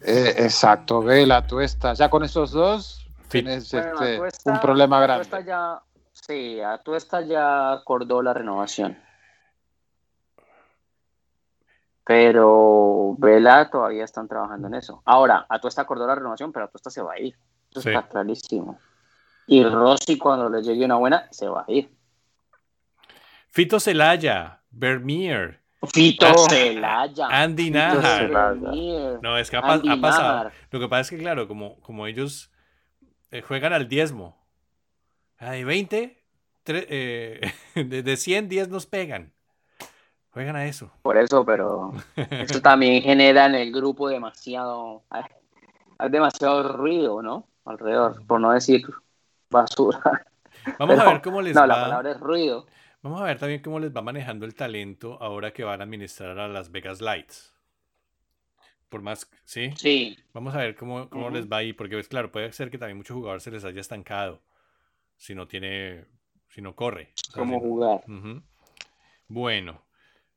Eh, exacto, Vela, tú estás, ya con esos dos tienes este, un problema grande. ya, sí, a tú estás ya acordó la renovación. Pero Vela todavía están trabajando en eso. Ahora, a acordó la renovación, pero a tú se va a ir. Eso está clarísimo. Y Rossi, cuando le llegue una buena, se va a ir. Fito Celaya, Vermeer. Fito ah, Celaya. Andy Najar. No, es que ha, pasado. Lo que pasa es que, claro, como, como ellos eh, juegan al diezmo. Hay 20, eh, <laughs> de, 100, 10 nos pegan. Juegan a eso. Por eso, pero eso también genera en el grupo demasiado, hay demasiado ruido, ¿no? Alrededor, por no decir basura. <laughs> Vamos a ver cómo les va. No, la palabra es ruido. Vamos a ver también cómo les va manejando el talento ahora que van a administrar a Las Vegas Lights. Por más, ¿sí? Sí. Vamos a ver cómo, cómo les va ahí, porque es pues, claro, puede ser que también muchos jugadores se les haya estancado si no tiene, si no corre. ¿Cómo jugar? Bueno,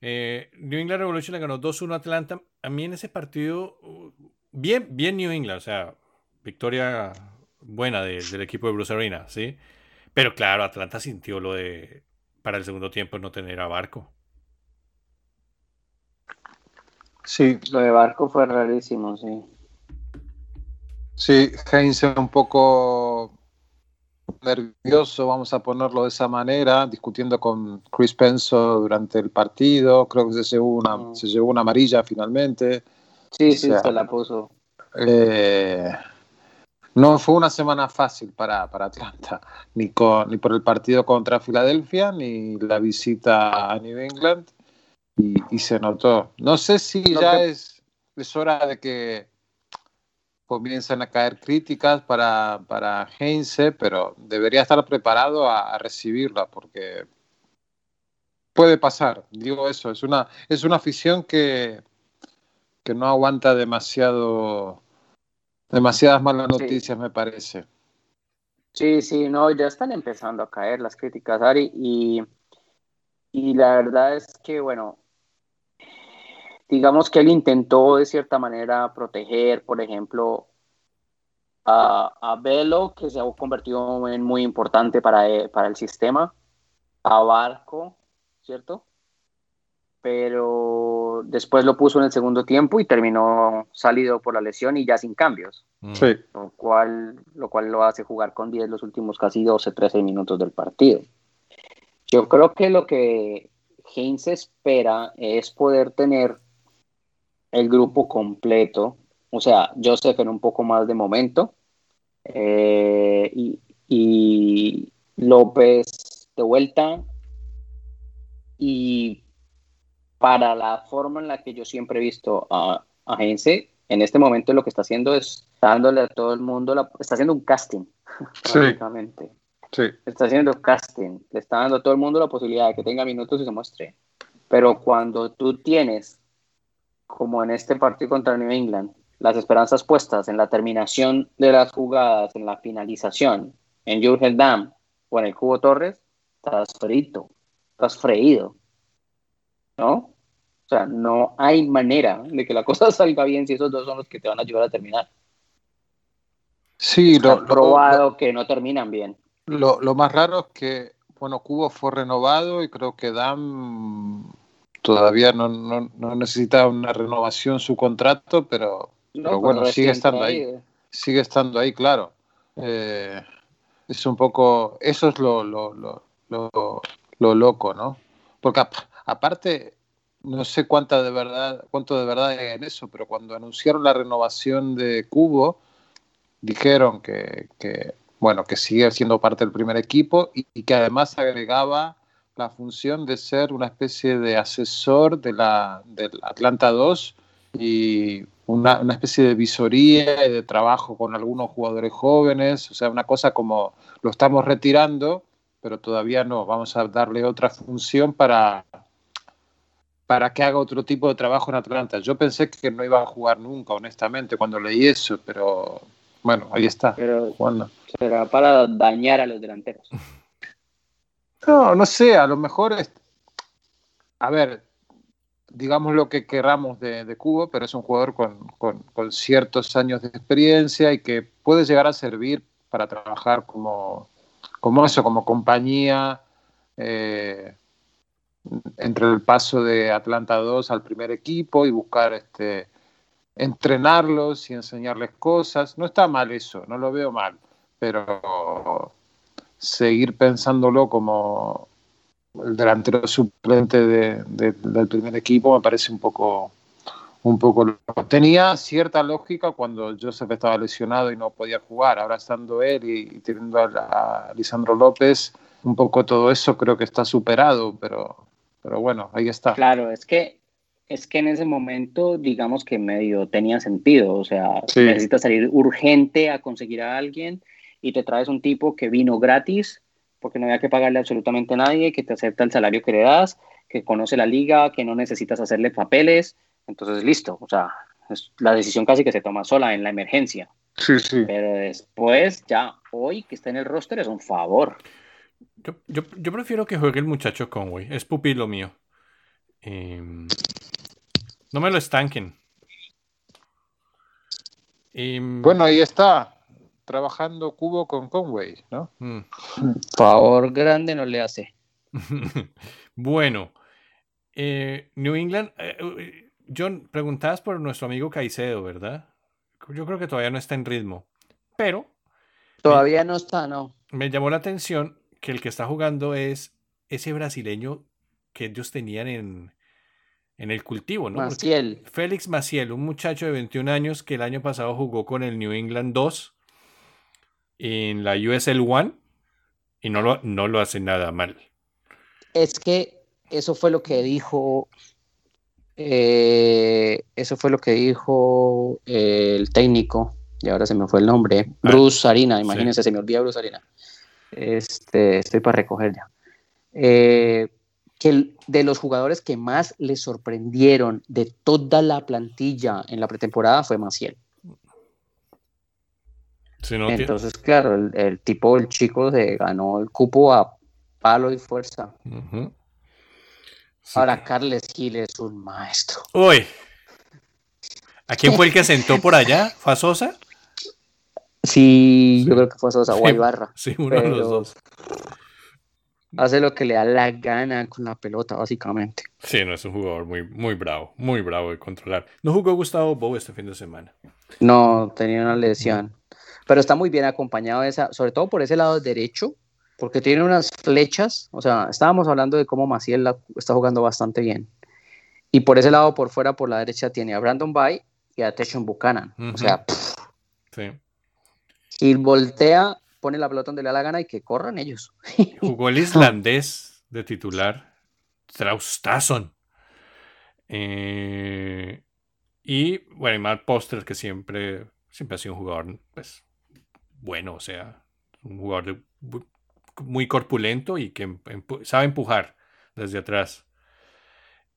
eh, New England Revolution le ganó 2-1 a Atlanta. A mí en ese partido, uh, bien, bien New England, o sea, victoria buena del equipo de Bruce Arena, ¿sí? Pero claro, Atlanta sintió lo de para el segundo tiempo no tener a Barco. Sí. Lo de Barco fue rarísimo, sí. Sí, Heinz un poco nervioso, vamos a ponerlo de esa manera, discutiendo con Chris Penso durante el partido. Creo que se llevó una, mm. se llevó una amarilla finalmente. Sí, sí, se la puso. Eh, no fue una semana fácil para, Atlanta, ni, con, ni por el partido contra Filadelfia, ni la visita a New England, y, se notó. No sé si ya es, es hora de que comiencen a caer críticas para, para Heinze, pero debería estar preparado a, recibirla, porque puede pasar, digo eso, es una, es una afición que, que no aguanta demasiado Demasiadas malas noticias, me parece. Sí, sí, no, ya están empezando a caer las críticas, Ari, y, y la verdad es que, bueno, digamos que él intentó de cierta manera proteger, por ejemplo, a, a Velo, que se ha convertido en muy importante para, e, para el sistema, a Barco, ¿cierto? Pero después lo puso en el segundo tiempo y terminó salido por la lesión y ya sin cambios. Mm. Sí. Lo cual, lo cual lo hace jugar con 10 los últimos casi 12, 13 minutos del partido. Yo creo que lo que Heinz espera es poder tener el grupo completo. O sea, Joseph en un poco más de momento. Eh, y, y López de vuelta. Y para la forma en la que yo siempre he visto a, a Heinze, en este momento lo que está haciendo es dándole a todo el mundo, la, está haciendo un casting, Sí. Sí. Está haciendo casting, le está dando a todo el mundo la posibilidad de que tenga minutos y se muestre. Pero cuando tú tienes, como en este partido contra New England, las esperanzas puestas en la terminación de las jugadas, en la finalización, en Jurgen Damm o en el Cubo Torres, estás frito, estás freído. ¿No? O sea, no hay manera de que la cosa <laughs> salga bien si esos dos son los que te van a ayudar a terminar. Sí, Está lo, lo- probado que no terminan bien. Lo, lo más raro es que, bueno, Cubo fue renovado y creo que Dam todavía no, no, no necesita una renovación su contrato, pero, No, pero bueno, sigue estando ahí. traído. Sigue estando ahí, claro. Eh, es un poco, eso es lo, lo, lo, lo, lo loco, ¿no? Porque aparte, no sé cuánta de verdad, cuánto de verdad hay en eso, pero cuando anunciaron la renovación de Cubo, dijeron que, bueno, que sigue siendo parte del primer equipo y, y que además agregaba la función de ser una especie de asesor de la, del Atlanta 2 y una, una especie de visoría y de trabajo con algunos jugadores jóvenes, o sea, una cosa como lo estamos retirando, pero todavía no, vamos a darle otra función para, para que haga otro tipo de trabajo en Atlanta. Yo pensé que no iba a jugar nunca, honestamente, cuando leí eso, pero bueno, ahí está, Pero jugando. será para dañar a los delanteros. No, no sé, a lo mejor es. A ver, digamos lo que querramos de, de Cubo, pero es un jugador con, con- con ciertos años de experiencia y que puede llegar a servir para trabajar como, como eso, como compañía eh, entre el paso de Atlanta 2 al primer equipo y buscar este, entrenarlos y enseñarles cosas. No está mal eso, no lo veo mal, pero seguir pensándolo como el delantero suplente de- de- del primer equipo me parece un poco un poco loco. tenía cierta lógica cuando Joseph estaba lesionado y no podía jugar ahora estando él y, y teniendo a, a Lisandro López un poco todo eso creo que está superado pero pero bueno ahí está Claro, es que es que en ese momento, digamos que medio tenía sentido. O sea, Sí. necesitas salir urgente a conseguir a alguien y te traes un tipo que vino gratis porque no había que pagarle absolutamente a nadie, que te acepta el salario que le das, que conoce la liga, que no necesitas hacerle papeles. Entonces, listo. O sea, es la decisión casi que se toma sola en la emergencia. sí sí Pero después, ya hoy que está en el roster es un favor. Yo, yo, yo prefiero que juegue el muchacho Conway. Es pupilo mío. Em, no me lo estanquen. Em, bueno ahí está trabajando Cubo con Conway ¿no? mm. Favor grande no le hace. <laughs> bueno, eh, New England. eh, eh, John, preguntabas por nuestro amigo Caicedo, ¿verdad? Yo creo que todavía no está en ritmo. Pero Todavía no está, no. me llamó la atención que el que está jugando es ese brasileño que ellos tenían en, en el cultivo, ¿no? Porque Maciel. Félix Maciel, un muchacho de 21 años que el año pasado jugó con el New England 2 en la USL 1 y no lo, no lo hace nada mal. Es que eso fue lo que dijo. eh, eso fue lo que dijo el técnico, y ahora se me fue el nombre, Ah, Bruce Arina, imagínense, se me olvida Bruce Arina. Este, estoy para recoger ya. Eh, que el- de los jugadores que más le sorprendieron de toda la plantilla en la pretemporada fue Maciel. Entonces, claro, el, tipo, el chico, se ganó el cupo a palo y fuerza. Ahora, Carles Gil es un maestro. Uy. ¿A quién fue el que <laughs> sentó por allá? ¿Fue a Sosa? Sí, yo creo que fue Sosa o Ibarra. Sí, uno de los dos. Hace lo que le da la gana con la pelota, básicamente. Sí, no es un jugador muy, muy bravo, muy bravo de controlar. No jugó Gustavo Bou este fin de semana. No, tenía una lesión. Pero está muy bien acompañado, esa, sobre todo por ese lado derecho, porque tiene unas flechas. O sea, estábamos hablando de cómo Maciel está jugando bastante bien. Y por ese lado, por fuera, por la derecha, tiene a Brandon Bay y a Teshon Buchanan. O sea, sí. Y voltea pone la pelota donde le da la gana y que corran ellos. <laughs> Jugó el islandés de titular, Traustason. Eh, y bueno, y Matt Poster, que siempre, siempre ha sido un jugador pues, bueno, o sea, un jugador muy corpulento y que sabe empujar desde atrás.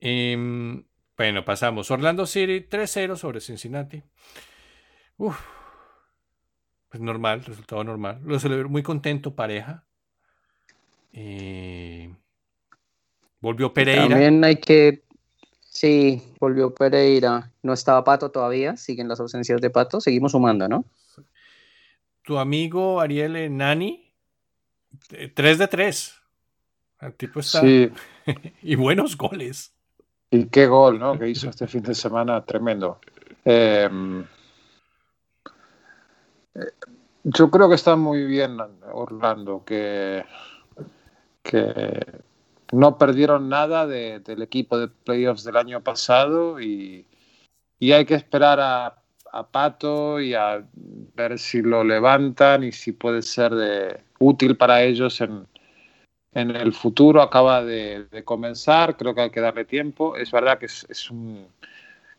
Em, bueno, pasamos. Orlando City 3-0 sobre Cincinnati. Uf, pues normal, resultado normal. Lo celebró muy contento, pareja. Eh, volvió Pereira. También hay que. Sí, volvió Pereira. No estaba Pato todavía, siguen las ausencias de Pato. Seguimos sumando, ¿no? Tu amigo Ariel Nani, 3 de 3. El tipo está. Sí. <laughs> y buenos goles. Y qué gol, ¿no? Que hizo este fin de semana, tremendo. Eh, yo creo que está muy bien Orlando, que, que no perdieron nada del equipo de playoffs del año pasado y, hay que esperar a, Pato y a ver si lo levantan y si puede ser de, útil para ellos en, el futuro. Acaba de, comenzar, creo que hay que darle tiempo. Es verdad que es, es, un,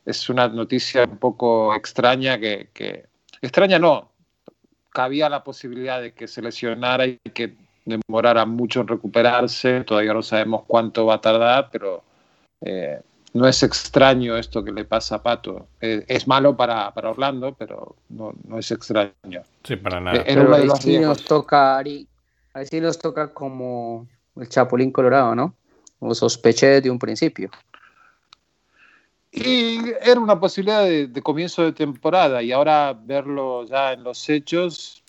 es una noticia un poco extraña que extraña no, cabía la posibilidad de que se lesionara y que demorara mucho en recuperarse. Todavía no sabemos cuánto va a tardar, pero eh, no es extraño esto que le pasa a Pato. Eh, es malo para, Orlando, pero no, es extraño. Sí, para nada. Eh, pero ahí sí nos toca, Ari, ahí sí nos toca como el Chapulín Colorado, ¿no? O sospeché de un principio. Y era una posibilidad de, comienzo de temporada y ahora verlo ya en los hechos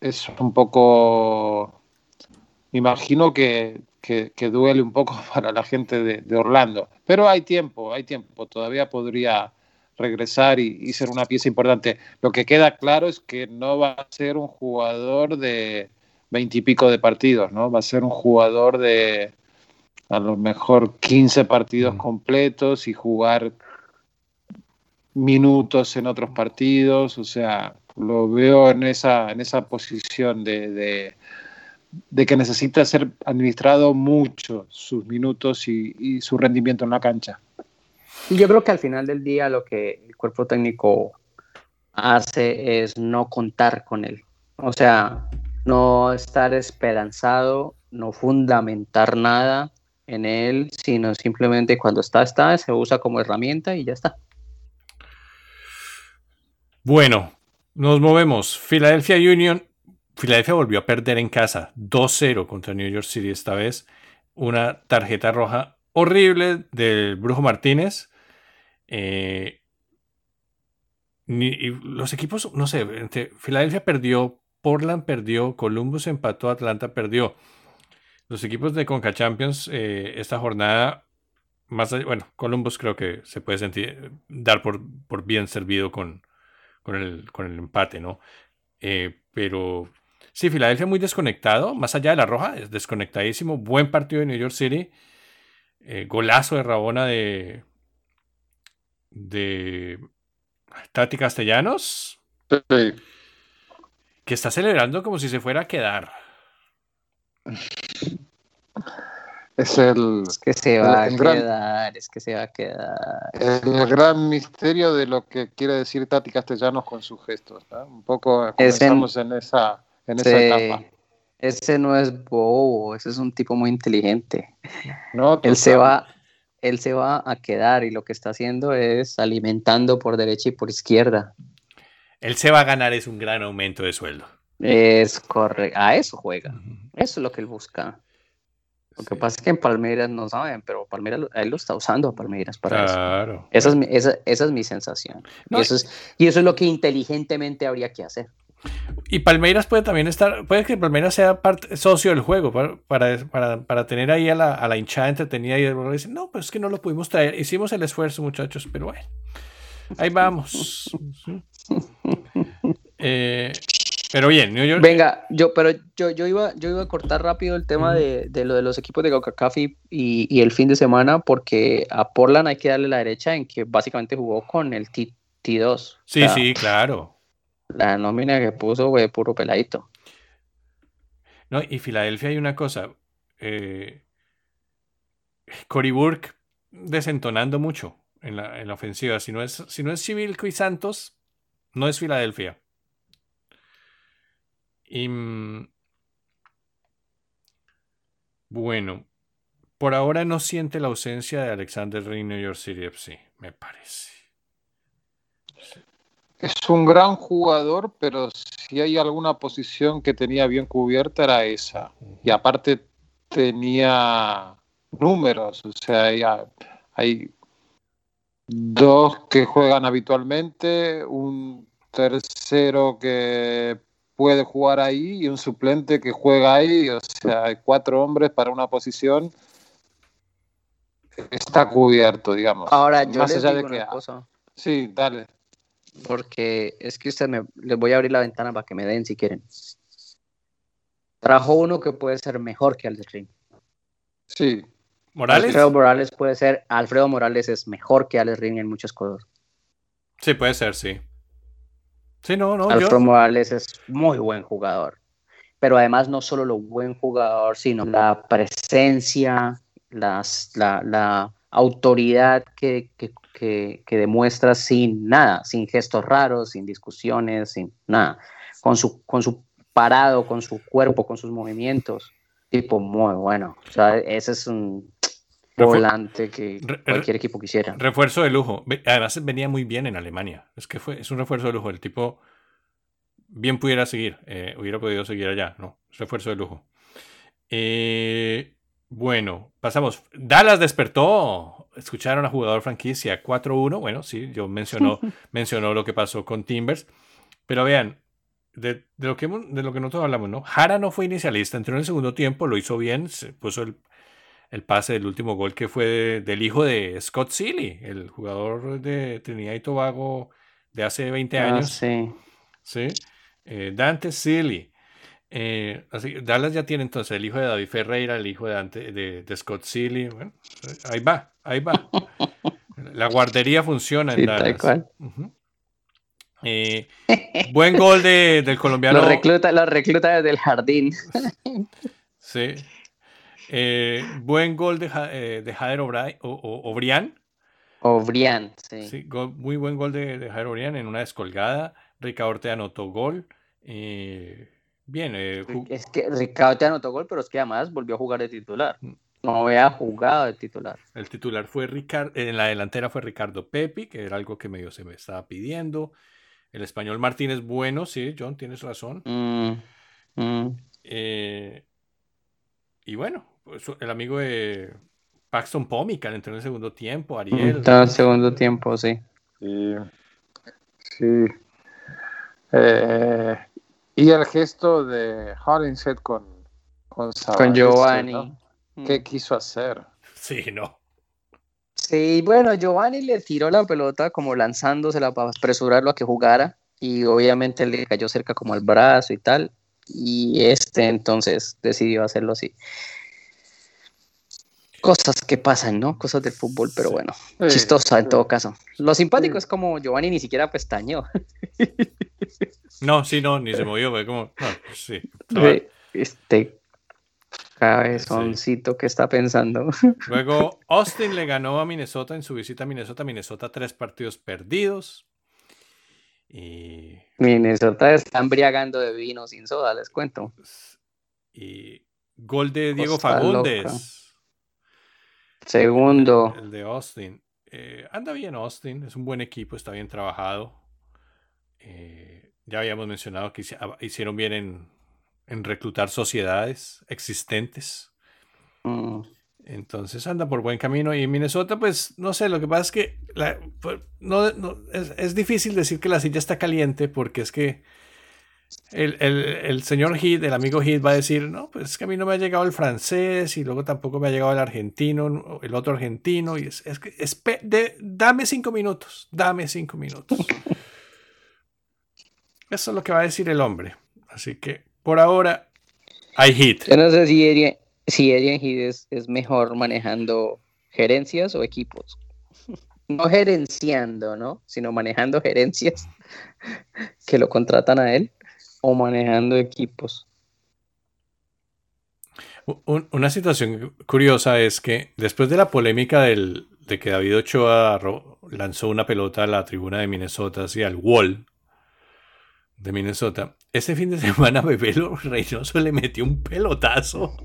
es un poco, imagino que, que, duele un poco <laughs> para la gente de, Orlando. Pero hay tiempo, hay tiempo, todavía podría regresar y, ser una pieza importante. Lo que queda claro es que no va a ser un jugador de veintipico de partidos, ¿no? Va a ser un jugador de a lo mejor 15 partidos mm. completos y jugar minutos en otros partidos, o sea, lo veo en esa, en esa posición de, de, que necesita ser administrado mucho sus minutos y, su rendimiento en la cancha. Yo creo que al final del día lo que el cuerpo técnico hace es no contar con él. O sea, no estar esperanzado, no fundamentar nada en él, sino simplemente cuando está, está, se usa como herramienta y ya está. Bueno, nos movemos. Philadelphia Union. Philadelphia volvió a perder en casa 2-0 contra New York City esta vez. Una tarjeta roja horrible del Brujo Martínez. Eh, los equipos, no sé, Philadelphia perdió, Portland perdió, Columbus empató, Atlanta perdió. Los equipos de Conca Champions eh, esta jornada, más bueno, Columbus creo que se puede sentir, dar por, por bien servido con, con el, con el empate, ¿no? Eh, pero sí, Filadelfia muy desconectado, más allá de la roja, es desconectadísimo. Buen partido de New York City. Eh, golazo de Rabona de, de Tati Castellanos. Que está celebrando como si se fuera a quedar. <laughs> Es el. que se va a quedar, es que se va a quedar. El gran misterio de lo que quiere decir Tati Castellanos con sus gestos. Un poco comenzamos en, esa, en esa etapa. Ese no es bobo, ese es un tipo muy inteligente. No, él se va, él se va a quedar y lo que está haciendo es alimentando por derecha y por izquierda. él se va a ganar es un gran aumento de sueldo. Es correcto, a eso juega. Eso es lo que él busca. Lo que pasa es que en Palmeiras no saben, pero Palmeiras él lo está usando a Palmeiras para eso. Esa es mi, esa, es mi sensación. y, eso es, y eso es lo que inteligentemente habría que hacer. Y Palmeiras puede también estar, puede que Palmeiras sea parte, socio del juego para, para, para, tener ahí a la, a la, hinchada entretenida y decir, no, pues es que no lo pudimos traer. Hicimos el esfuerzo, muchachos, pero bueno, ahí vamos. <laughs> eh, pero bien, New York. Venga, yo, pero yo, yo, iba, yo iba a cortar rápido el tema de, de, lo de los equipos de Gaucacafi y, y, el fin de semana, porque a Portland hay que darle la derecha en que básicamente jugó con el T, 2 Sí, sí, claro. La nómina que puso fue puro peladito. No, y Filadelfia hay una cosa. Eh, Cory Burke desentonando mucho en la, en la, ofensiva. Si no es, si no es Civilco y Santos, no es Filadelfia. Y, mm, bueno, por ahora no siente la ausencia de Alexander Ring New York City me parece. Es un gran jugador, pero si hay alguna posición que tenía bien cubierta era esa. Y aparte tenía números, o sea, hay dos que juegan habitualmente, un tercero que puede jugar ahí y un suplente que juega ahí, o sea, hay cuatro hombres para una posición, está cubierto, digamos. Ahora, yo Más allá de que... Cosa. Sí, dale. Porque es que usted me, les voy a abrir la ventana para que me den si quieren. Trajo uno que puede ser mejor que Alex Sí. Morales. Alfredo Morales puede ser, Alfredo Morales es mejor que Alex Ring en muchas cosas. Sí, puede ser, sí. Sí, no, no. Alfredo Morales es muy buen jugador. Pero además no solo lo buen jugador, sino la presencia, las, la, autoridad que, que, demuestra sin nada, sin gestos raros, sin discusiones, sin nada. Con su, con su parado, con su cuerpo, con sus movimientos. Tipo muy bueno. O sea, ese es un volante que cualquier equipo quisiera. Refuerzo de lujo. Además venía muy bien en Alemania. Es que fue, es un refuerzo de lujo. El tipo bien pudiera seguir. Eh, hubiera podido seguir allá. No, refuerzo de lujo. Eh, bueno, pasamos. Dallas despertó. Escucharon a jugador franquicia 4-1. Bueno, sí, yo mencionó, <laughs> mencionó lo que pasó con Timbers. Pero vean, de, lo que, de lo que nosotros hablamos, ¿no? Jara no fue inicialista, entró en el segundo tiempo, lo hizo bien, se puso el, el pase del último gol que fue del hijo de Scott Sealy, el jugador de Trinidad y Tobago de hace 20 ah, años. sí. Sí. Eh, Dante Sealy. Eh, así, Dallas ya tiene entonces el hijo de David Ferreira, el hijo de, Dante, de, Scott Sealy. Bueno, ahí va, ahí va. <laughs> La guardería funciona en Dallas. Eh, buen gol de, del colombiano. Lo recluta, lo recluta desde el jardín. Sí. Eh, buen gol de, eh, de Jader Obrián. Obrián, sí. sí muy buen gol de, de Jader Obrián en una descolgada. Ricardo te anotó gol. Eh, bien. es que Ricardo te anotó gol, pero es que además volvió a jugar de titular. Mm. No había jugado de titular. El titular fue Ricardo, en la delantera fue Ricardo Pepi, que era algo que medio se me estaba pidiendo. El español Martínez, bueno, sí, John, tienes razón. Mm, mm. y bueno, el amigo de Paxton Pomican entró en el segundo tiempo, Ariel. Entró en el segundo tiempo, sí. Sí. Eh, y el gesto de Hollingshead con, con, con Giovanni. ¿Qué quiso hacer? Sí, no. Sí, bueno, Giovanni le tiró la pelota como lanzándosela para apresurarlo a que jugara y obviamente le cayó cerca como al brazo y tal y este entonces decidió hacerlo así cosas que pasan, ¿no? Cosas del fútbol, pero bueno, chistosa en todo caso. Lo simpático es como Giovanni ni siquiera pestañó. <laughs> No, sí, no, ni se movió, fue como, no, sí. Este cabezoncito que está pensando. <laughs> Luego, Austin le ganó a Minnesota en su visita a Minnesota. Minnesota, tres partidos perdidos. Y... Minnesota está embriagando de vino sin soda, les cuento. Y gol de Diego Fagundes. Segundo. El, de Austin. Eh, anda bien Austin, es un buen equipo, está bien trabajado. Eh, ya habíamos mencionado que hicieron bien en, reclutar sociedades existentes. Mm. Entonces anda por buen camino. Y Minnesota, pues no sé, lo que pasa es que pues, no, es, difícil decir que la silla está caliente porque es que el, señor Heath, el amigo Heath, va a decir, no, pues es que a mí no me ha llegado el francés y luego tampoco me ha llegado el argentino, el otro argentino. Y es, es que, dame cinco minutos, dame cinco minutos. <laughs> Eso es lo que va a decir el hombre. Así que por ahora hay hit. Yo no sé si Adrian, si Heath es, mejor manejando gerencias o equipos. <laughs> No gerenciando, ¿no? Sino manejando gerencias <laughs> que lo contratan a él o manejando equipos. Una situación curiosa es que después de la polémica del, de que David Ochoa lanzó una pelota a la tribuna de Minnesota hacia el wall de Minnesota, ese fin de semana <laughs> Bebelo Reynoso le metió un pelotazo.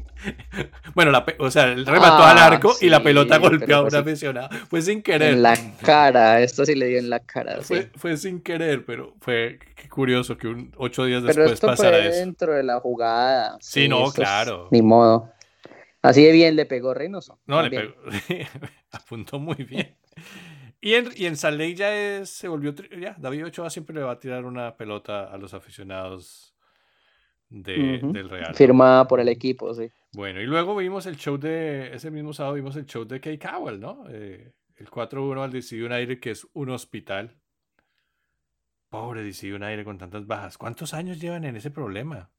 Bueno, la, o sea, él remató al ah, arco y la pelota golpeó a un aficionado. Fue sin querer. En la cara, esto sí le dio en la cara. Fue, fue sin querer, pero fue curioso que un, ocho días después pero esto pasara fue dentro de la jugada. Sí, no, claro. Ni modo. Así de bien le pegó Reynoso. No, le pegó. <laughs> Apuntó muy bien. Y en, y en ya se volvió. Ya, David Ochoa siempre le va a tirar una pelota a los aficionados del Real. Firmada por el equipo, sí. Bueno, y luego vimos el show de. Ese mismo sábado vimos el show de Kay Cowell, ¿no? Eh, el 4-1 al DC United, que es un hospital. Pobre DC United con tantas bajas. ¿Cuántos años llevan en ese problema?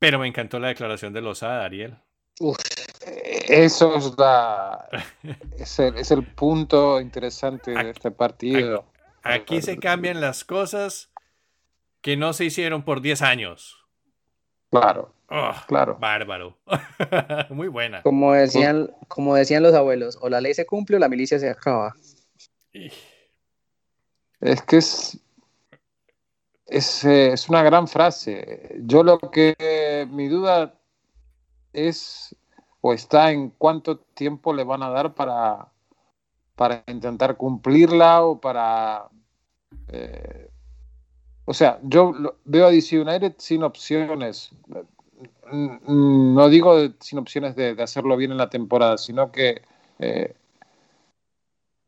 Pero me encantó la declaración de Lozada, Ariel. Uf, eso es, la, <laughs> es, el, punto interesante de este partido. Aquí, se cambian las cosas que no se hicieron por 10 años. Claro. Oh, claro. Bárbaro. <laughs> Muy buena. Como decían, como decían los abuelos, o la ley se cumple o la milicia se acaba. Es que es, es, eh, es una gran frase. Yo lo que mi duda es o está en cuánto tiempo le van a dar para, para intentar cumplirla o para... Eh, o sea, yo veo a DC United sin opciones. No digo sin opciones de, hacerlo bien en la temporada, sino que eh,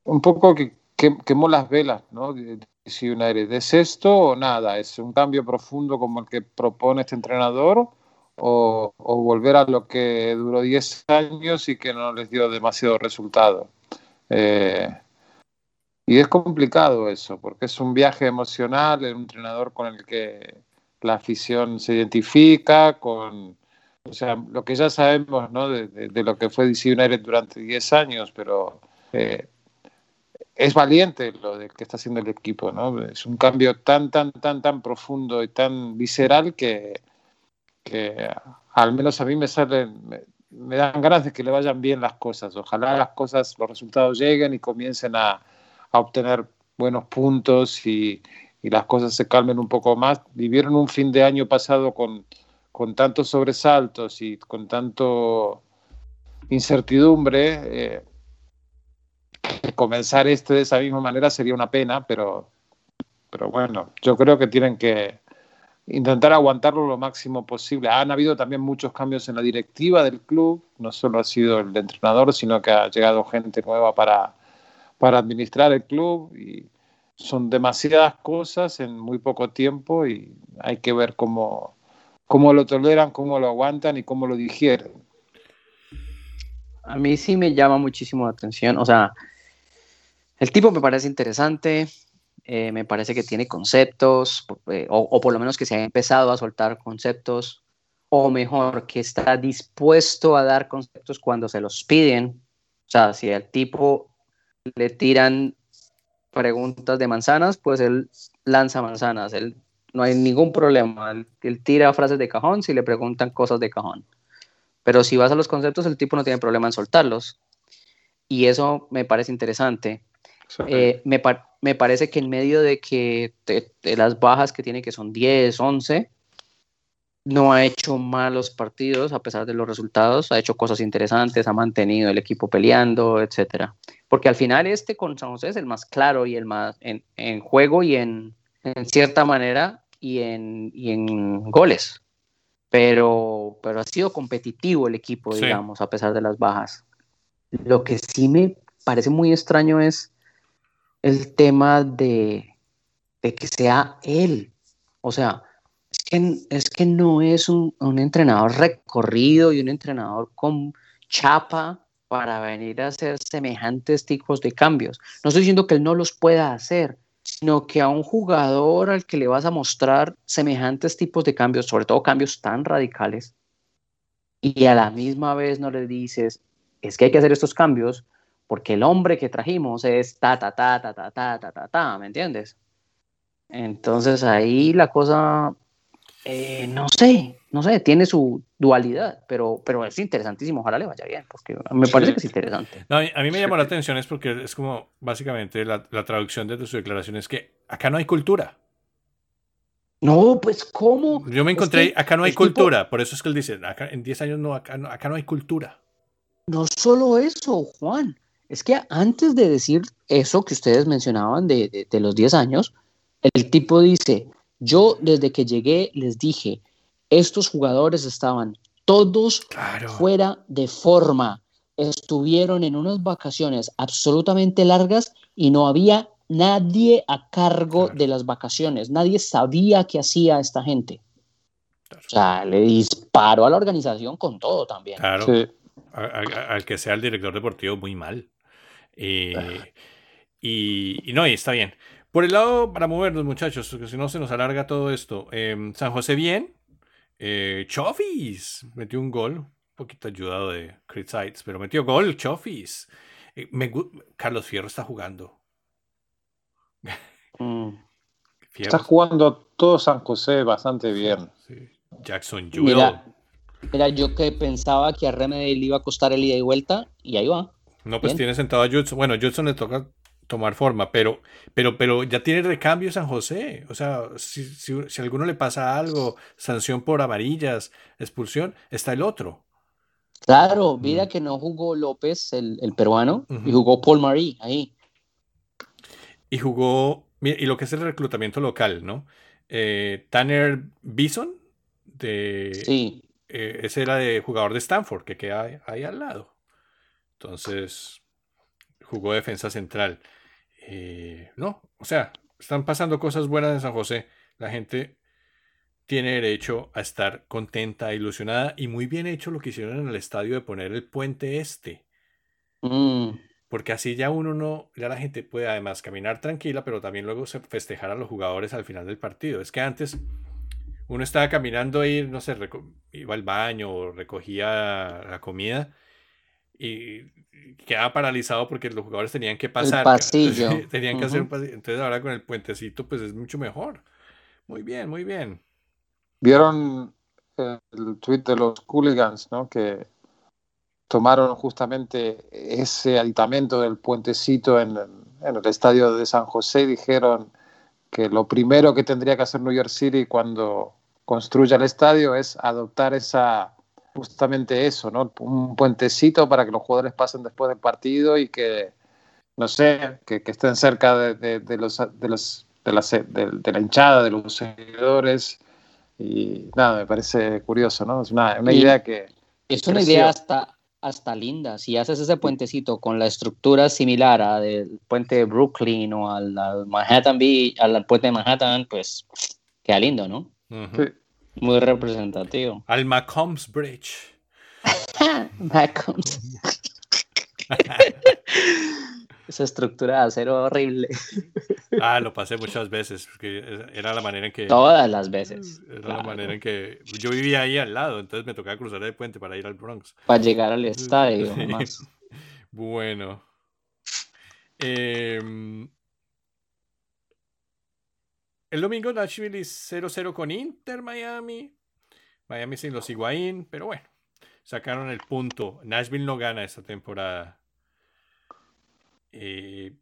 un poco que, quemó las velas, ¿no? DC United. ¿Es esto o nada? ¿Es un cambio profundo como el que propone este entrenador? O, volver a lo que duró 10 años y que no les dio demasiado resultado. Eh, y es complicado eso, porque es un viaje emocional, un entrenador con el que la afición se identifica, con o sea, lo que ya sabemos ¿no? de, lo que fue DC United durante 10 años, pero eh, es valiente lo de que está haciendo el equipo, ¿no? Es un cambio tan, tan, tan, tan profundo y tan visceral que, que al menos a mí me salen, me, dan ganas de que le vayan bien las cosas. Ojalá las cosas, los resultados lleguen y comiencen a, obtener buenos puntos y, y, las cosas se calmen un poco más. Vivieron un fin de año pasado con, con tantos sobresaltos y con tanto incertidumbre. Eh, comenzar este de esa misma manera sería una pena, pero, pero bueno, yo creo que tienen que, intentar aguantarlo lo máximo posible. Han habido también muchos cambios en la directiva del club, no solo ha sido el entrenador, sino que ha llegado gente nueva para, para administrar el club y son demasiadas cosas en muy poco tiempo y hay que ver cómo, cómo lo toleran, cómo lo aguantan y cómo lo digieren. A mí sí me llama muchísimo la atención, o sea, el tipo me parece interesante, eh, me parece que tiene conceptos, eh, o, por lo menos que se ha empezado a soltar conceptos, o mejor, que está dispuesto a dar conceptos cuando se los piden. O sea, si al tipo le tiran preguntas de manzanas, pues él lanza manzanas, él no hay ningún problema, él, él tira frases de cajón si le preguntan cosas de cajón. Pero si vas a los conceptos, el tipo no tiene problema en soltarlos. Y eso me parece interesante. Eh, me, me, parece que en medio de que de, las bajas que tiene, que son 10, 11, no ha hecho malos partidos a pesar de los resultados, ha hecho cosas interesantes, ha mantenido el equipo peleando, etcétera. Porque al final este con San José es el más claro y el más en, juego y en, cierta manera y en, en goles. Pero, pero ha sido competitivo el equipo, digamos, a pesar de las bajas. Lo que sí me parece muy extraño es el tema de, de que sea él. O sea, es que, no es un, entrenador recorrido y un entrenador con chapa para venir a hacer semejantes tipos de cambios. No estoy diciendo que él no los pueda hacer, sino que a un jugador al que le vas a mostrar semejantes tipos de cambios, sobre todo cambios tan radicales, y a la misma vez no le dices, es que hay que hacer estos cambios porque el hombre que trajimos es ta, ta, ta, ta, ta, ta, ta, ta, ta, ¿me entiendes? Entonces ahí la cosa eh, no sé, no sé, tiene su dualidad, pero, pero es interesantísimo, ojalá le vaya bien, porque me parece que es interesante. a mí me llamó la atención es porque es como básicamente la, traducción de su declaración es que acá no hay cultura. No, pues ¿cómo? Yo me encontré, acá no hay cultura, por eso es que él dice, acá, en 10 años no acá, no, acá no hay cultura. No solo eso, Juan, es que antes de decir eso que ustedes mencionaban de, de, de los 10 años, el tipo dice, yo desde que llegué les dije, estos jugadores estaban todos fuera de forma. Estuvieron en unas vacaciones absolutamente largas y no había nadie a cargo de las vacaciones. Nadie sabía qué hacía esta gente. O sea, le disparó a la organización con todo también. Claro. Al que sea el director deportivo, muy mal. Eh, y, y, no, y está bien. Por el lado, para movernos, muchachos, porque si no se nos alarga todo esto. Em, San José bien. Eh, Chofis metió un gol, un poquito ayudado de Chris Sides, pero metió gol, Chofis. Eh, Carlos Fierro está jugando. Mm. Está jugando todo San José bastante bien. Jackson Jewell. Mira, yo que pensaba que a Remedy le iba a costar el ida y vuelta, y ahí va. No, pues tiene sentado a Judson. Bueno, Judson le toca tomar forma, pero, pero, pero ya tiene recambio San José. O sea, si, si, si, a alguno le pasa algo, sanción por amarillas, expulsión, está el otro. Claro, mira que no jugó López, el, el peruano, y jugó Paul Marie ahí. Y jugó, y lo que es el reclutamiento local, ¿no? Eh, Tanner Bison, de, sí. Eh, ese era de jugador de Stanford, que queda ahí al lado. Entonces, jugó defensa central. Eh, no, o sea, están pasando cosas buenas en San José. La gente tiene derecho a estar contenta, ilusionada y muy bien hecho lo que hicieron en el estadio de poner el puente este. Mm. Porque así ya uno no, ya la gente puede además caminar tranquila, pero también luego festejar a los jugadores al final del partido. Es que antes uno estaba caminando y, no sé, iba al baño o recogía la comida y quedaba paralizado porque los jugadores tenían que pasar. El pasillo. <laughs> tenían que hacer un pasillo. Entonces ahora con el puentecito pues es mucho mejor. Muy bien, muy bien. ¿Vieron el tweet de los hooligans, ¿no? Que tomaron justamente ese aditamento del puentecito en, en el estadio de San José y dijeron que lo primero que tendría que hacer New York City cuando construya el estadio es adoptar esa justamente eso, ¿no? Un puentecito para que los jugadores pasen después del partido y que, no sé, que, estén cerca de, los, de, los, de, la, de, la hinchada, de los seguidores. Y nada, me parece curioso, ¿no? Es una, idea que... Es una idea hasta, hasta linda. Si haces ese puentecito con la estructura similar al puente de Brooklyn o al, Manhattan Beach, al puente de Manhattan, pues queda lindo, ¿no? sí. Muy representativo. Al Macombs Bridge. <laughs> Macombs. <laughs> Esa estructura de acero horrible. Ah, lo pasé muchas veces, porque era la manera en que... Todas las veces. Era la manera en que... Yo vivía ahí al lado, entonces me tocaba cruzar el puente para ir al Bronx. Para llegar al estadio, <laughs> Bueno. Eh, el domingo Nashville 0-0 con Inter Miami. Miami sin los Higuaín, pero bueno, sacaron el punto. Nashville no gana esta temporada. Eh,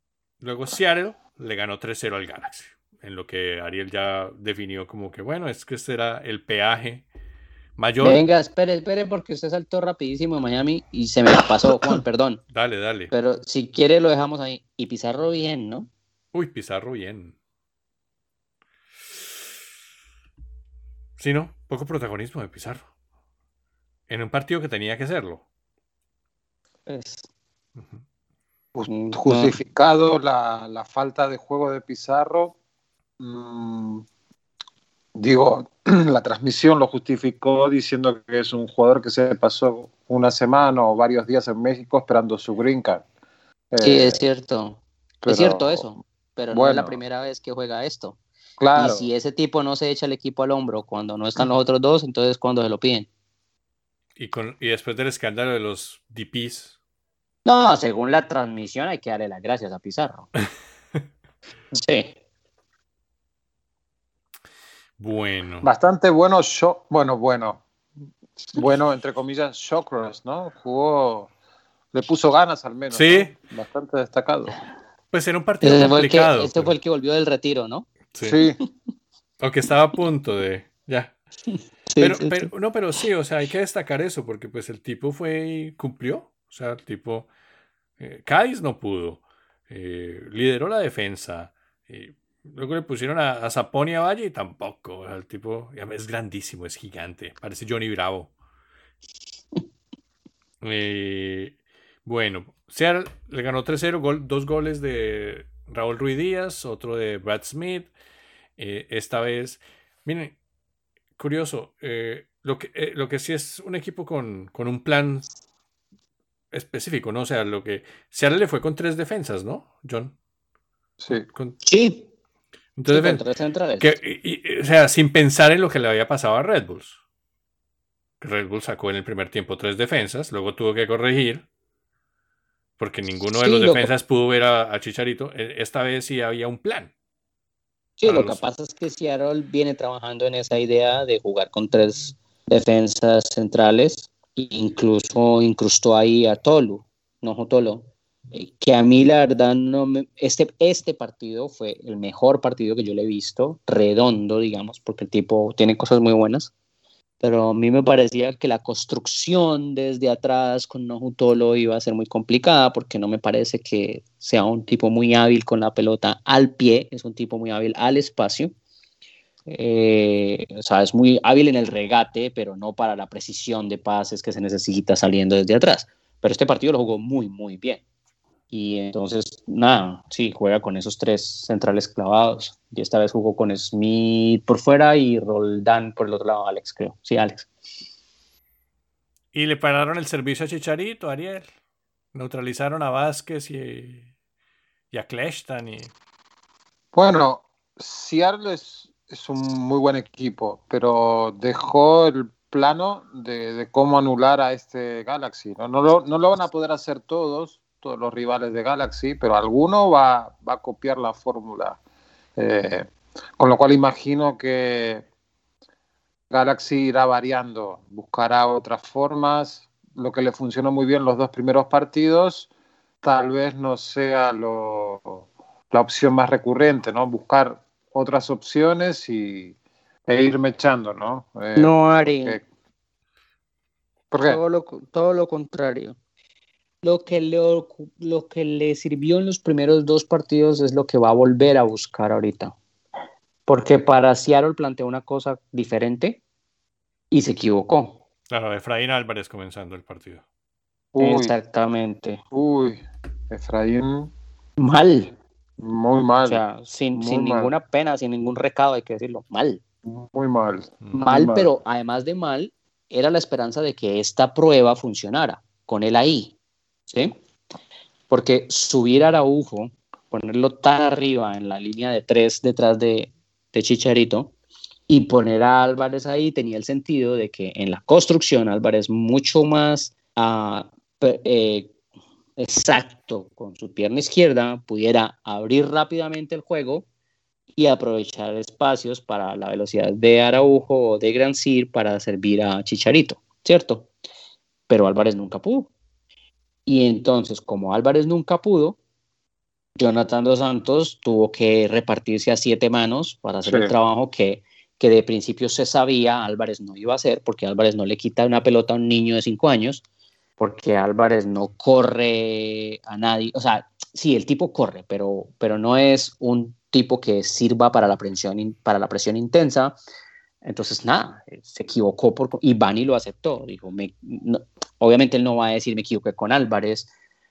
luego Seattle le ganó 3-0 al Galaxy. En lo que Ariel ya definió como que, bueno, es que este era el peaje Mayor. Venga, espere, espere, porque usted saltó rapidísimo Miami y se me pasó, Juan, <coughs> perdón. Dale, dale. Pero si quiere lo dejamos ahí. Y Pizarro bien, ¿no? Uy, Pizarro bien. Sí, ¿no? Poco protagonismo de Pizarro. En un partido que tenía que serlo. Jus- Mm, Justificado la, la falta de juego de Pizarro. mm, digo, <clears throat> la transmisión lo justificó diciendo que es un jugador que se pasó una semana o varios días en México esperando su green card. sí, Eh, es cierto. pero- Es cierto eso. Pero no es la primera vez que juega esto. Claro. Y si ese tipo no se echa el equipo al hombro cuando no están los otros dos, entonces cuando se lo piden. Y, con, y después del escándalo de los DPs. No, según la transmisión hay que darle las gracias a Pizarro. <laughs> sí. Bueno. Bastante bueno, shock, bueno, bueno, bueno, entre comillas, Shawcross, ¿no? Jugó, le puso ganas al menos. Sí. ¿no? Bastante destacado. Pues era un partido Este fue, el que, complicado. este pues. fue el que volvió del retiro, ¿no? Sí. Sí, Aunque estaba a punto de. Ya. Sí, Pero, sí, pero, sí. no, pero sí, o sea, hay que destacar eso, porque pues el tipo fue y cumplió. O sea, el tipo. eh, Cádiz no pudo. eh, lideró la defensa. eh, luego le pusieron a, a Zapón y a Valle y tampoco. o sea, el tipo es grandísimo, es gigante. Parece Johnny Bravo. <laughs> Eh, bueno, Seattle le ganó 3-0, gol- dos goles de Raúl Ruiz Díaz, otro de Brad Smith. Eh, esta vez, miren, curioso, eh, lo, que, eh, lo que sí es un equipo con, con un plan específico, ¿no? O sea, lo que Seattle le fue con tres defensas, ¿no, John? sí. Con, Sí, entonces, sí, con tres centrales. que- y- y- o sea, sin pensar en lo que le había pasado a Red Bulls. Red Bull sacó en el primer tiempo tres defensas, luego tuvo que corregir, porque ninguno de Sí, los lo- defensas pudo ver a, a Chicharito. E- Esta vez sí había un plan. Sí, lo que pasa es que Seattle viene trabajando en esa idea de jugar con tres defensas centrales. e Incluso incrustó ahí a Tolu, no Tolo. eh, Que a mí la verdad no me... Este, este partido fue el mejor partido que yo le he visto, redondo, digamos, porque el tipo tiene cosas muy buenas. Pero a mí me parecía que la construcción desde atrás con Nojutolo iba a ser muy complicada porque no me parece que sea un tipo muy hábil con la pelota al pie, es un tipo muy hábil al espacio. Eh, o sea, es muy hábil en el regate, pero no para la precisión de pases que se necesita saliendo desde atrás. Pero este partido lo jugó muy, muy bien. Y entonces, nada, sí, juega con esos tres centrales clavados. Y esta vez jugó con Smith por fuera y Roldán por el otro lado, Alex, creo. Sí, Alex. Y le pararon el servicio a Chicharito, Ariel. Neutralizaron a Vázquez y, y a Kleshtan. Y... Bueno, Seattle es, es un muy buen equipo, pero dejó el plano de, de cómo anular a este Galaxy. ¿no? No, lo, no lo van a poder hacer todos, todos los rivales de Galaxy, pero alguno va, va a copiar la fórmula. Eh, con lo cual imagino que Galaxy irá variando, buscará otras formas. Lo que le funcionó muy bien los dos primeros partidos, tal vez no sea lo, la opción más recurrente, ¿no? Buscar otras opciones y, e irme echando, ¿no? Eh, No, Ari. que- ¿Por qué? Todo lo, todo lo contrario. Lo que, le, lo que le sirvió en los primeros dos partidos es lo que va a volver a buscar ahorita. Porque para Seattle planteó una cosa diferente y se equivocó. Claro, Efraín Álvarez comenzando el partido. Uy, Exactamente. uy, Efraín, Mal. muy mal, O sea, sin, Muy sin mal. ninguna pena, sin ningún recado, hay que decirlo. Mal. muy mal. Mm. Mal, mal. pero además de mal, era la esperanza de que esta prueba funcionara con él ahí. ¿Sí? Porque subir a Araujo, ponerlo tan arriba en la línea de tres detrás de, Chicharito y poner a Álvarez ahí tenía el sentido de que en la construcción Álvarez mucho más ah, eh, exacto con su pierna izquierda pudiera abrir rápidamente el juego y aprovechar espacios para la velocidad de Araujo o de Gran Sir para servir a Chicharito, ¿cierto? Pero Álvarez nunca pudo. Y entonces, como Álvarez nunca pudo, Jonathan Dos Santos tuvo que repartirse a siete manos para hacer Sí. el trabajo que, que de principio se sabía Álvarez no iba a hacer, porque Álvarez no le quita una pelota a un niño de cinco años, porque Álvarez no corre a nadie, o sea, sí, el tipo corre, pero, pero no es un tipo que sirva para la presión, para la presión intensa. Entonces, nada, se equivocó por, y Bani lo aceptó. Dijo, me, obviamente él no va a decir me equivoqué con Álvarez,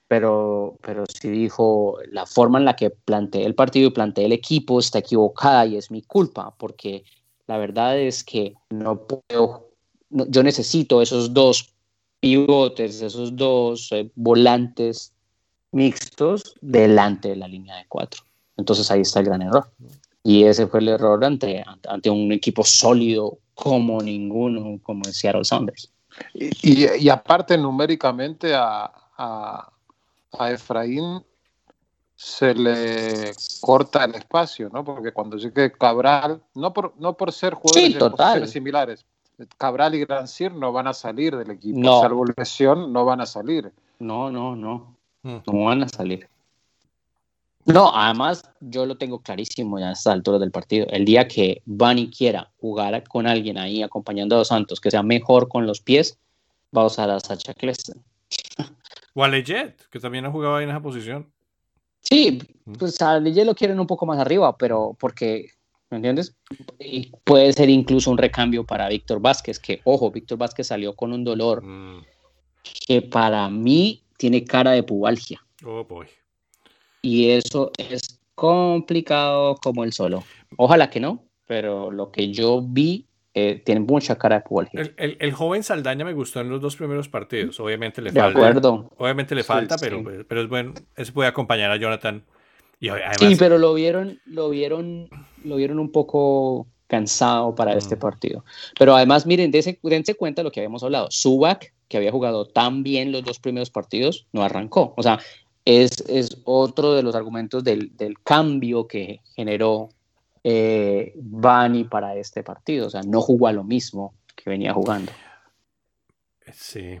pero, pero sí dijo, la forma en la que planteé el partido y planteé el equipo está equivocada y es mi culpa, porque la verdad es que no puedo, yo necesito esos dos pivotes, esos dos eh, volantes mixtos delante de la línea de cuatro. Entonces ahí está el gran error. Y ese fue el error ante, ante un equipo sólido como ninguno, como el Seattle Sounders. Y, y, aparte numéricamente a, a, a, Efraín se le corta el espacio, ¿no? Porque cuando llegue Cabral, no por, no por ser jugadores sí, de posiciones similares, Cabral y Grancier no van a salir del equipo, no. salvo lesión, no van a salir. No, no, no. Mm. No van a salir. No, además yo lo tengo clarísimo ya a esta altura del partido. El día que Bunny quiera jugar con alguien ahí acompañando a Dos Santos que sea mejor con los pies, va a usar a Sacha Cleston. O a Leggett, que también ha jugado ahí en esa posición. Sí, pues a Leggett lo quieren un poco más arriba, pero porque, ¿me entiendes? Y puede ser incluso un recambio para Víctor Vázquez, que, ojo, Víctor Vázquez salió con un dolor mm. que para mí tiene cara de pubalgia. Oh, boy y eso es complicado como el solo. Ojalá que no, pero lo que yo vi eh, tiene mucha cara de fútbol. El, el, joven Saldaña me gustó en los dos primeros partidos. Obviamente le de falta. Acuerdo. Obviamente le falta, sí, pero, sí. pero es bueno. Eso puede acompañar a Jonathan. Y además, sí, pero lo vieron, lo vieron, lo vieron un poco cansado para mm. este partido. Pero además, miren, dense, dense cuenta de lo que habíamos hablado. Subak, que había jugado tan bien los dos primeros partidos, no arrancó. O sea, es, es otro de los argumentos del, del cambio que generó eh, Bani para este partido. O sea, no jugó a lo mismo que venía jugando. Sí.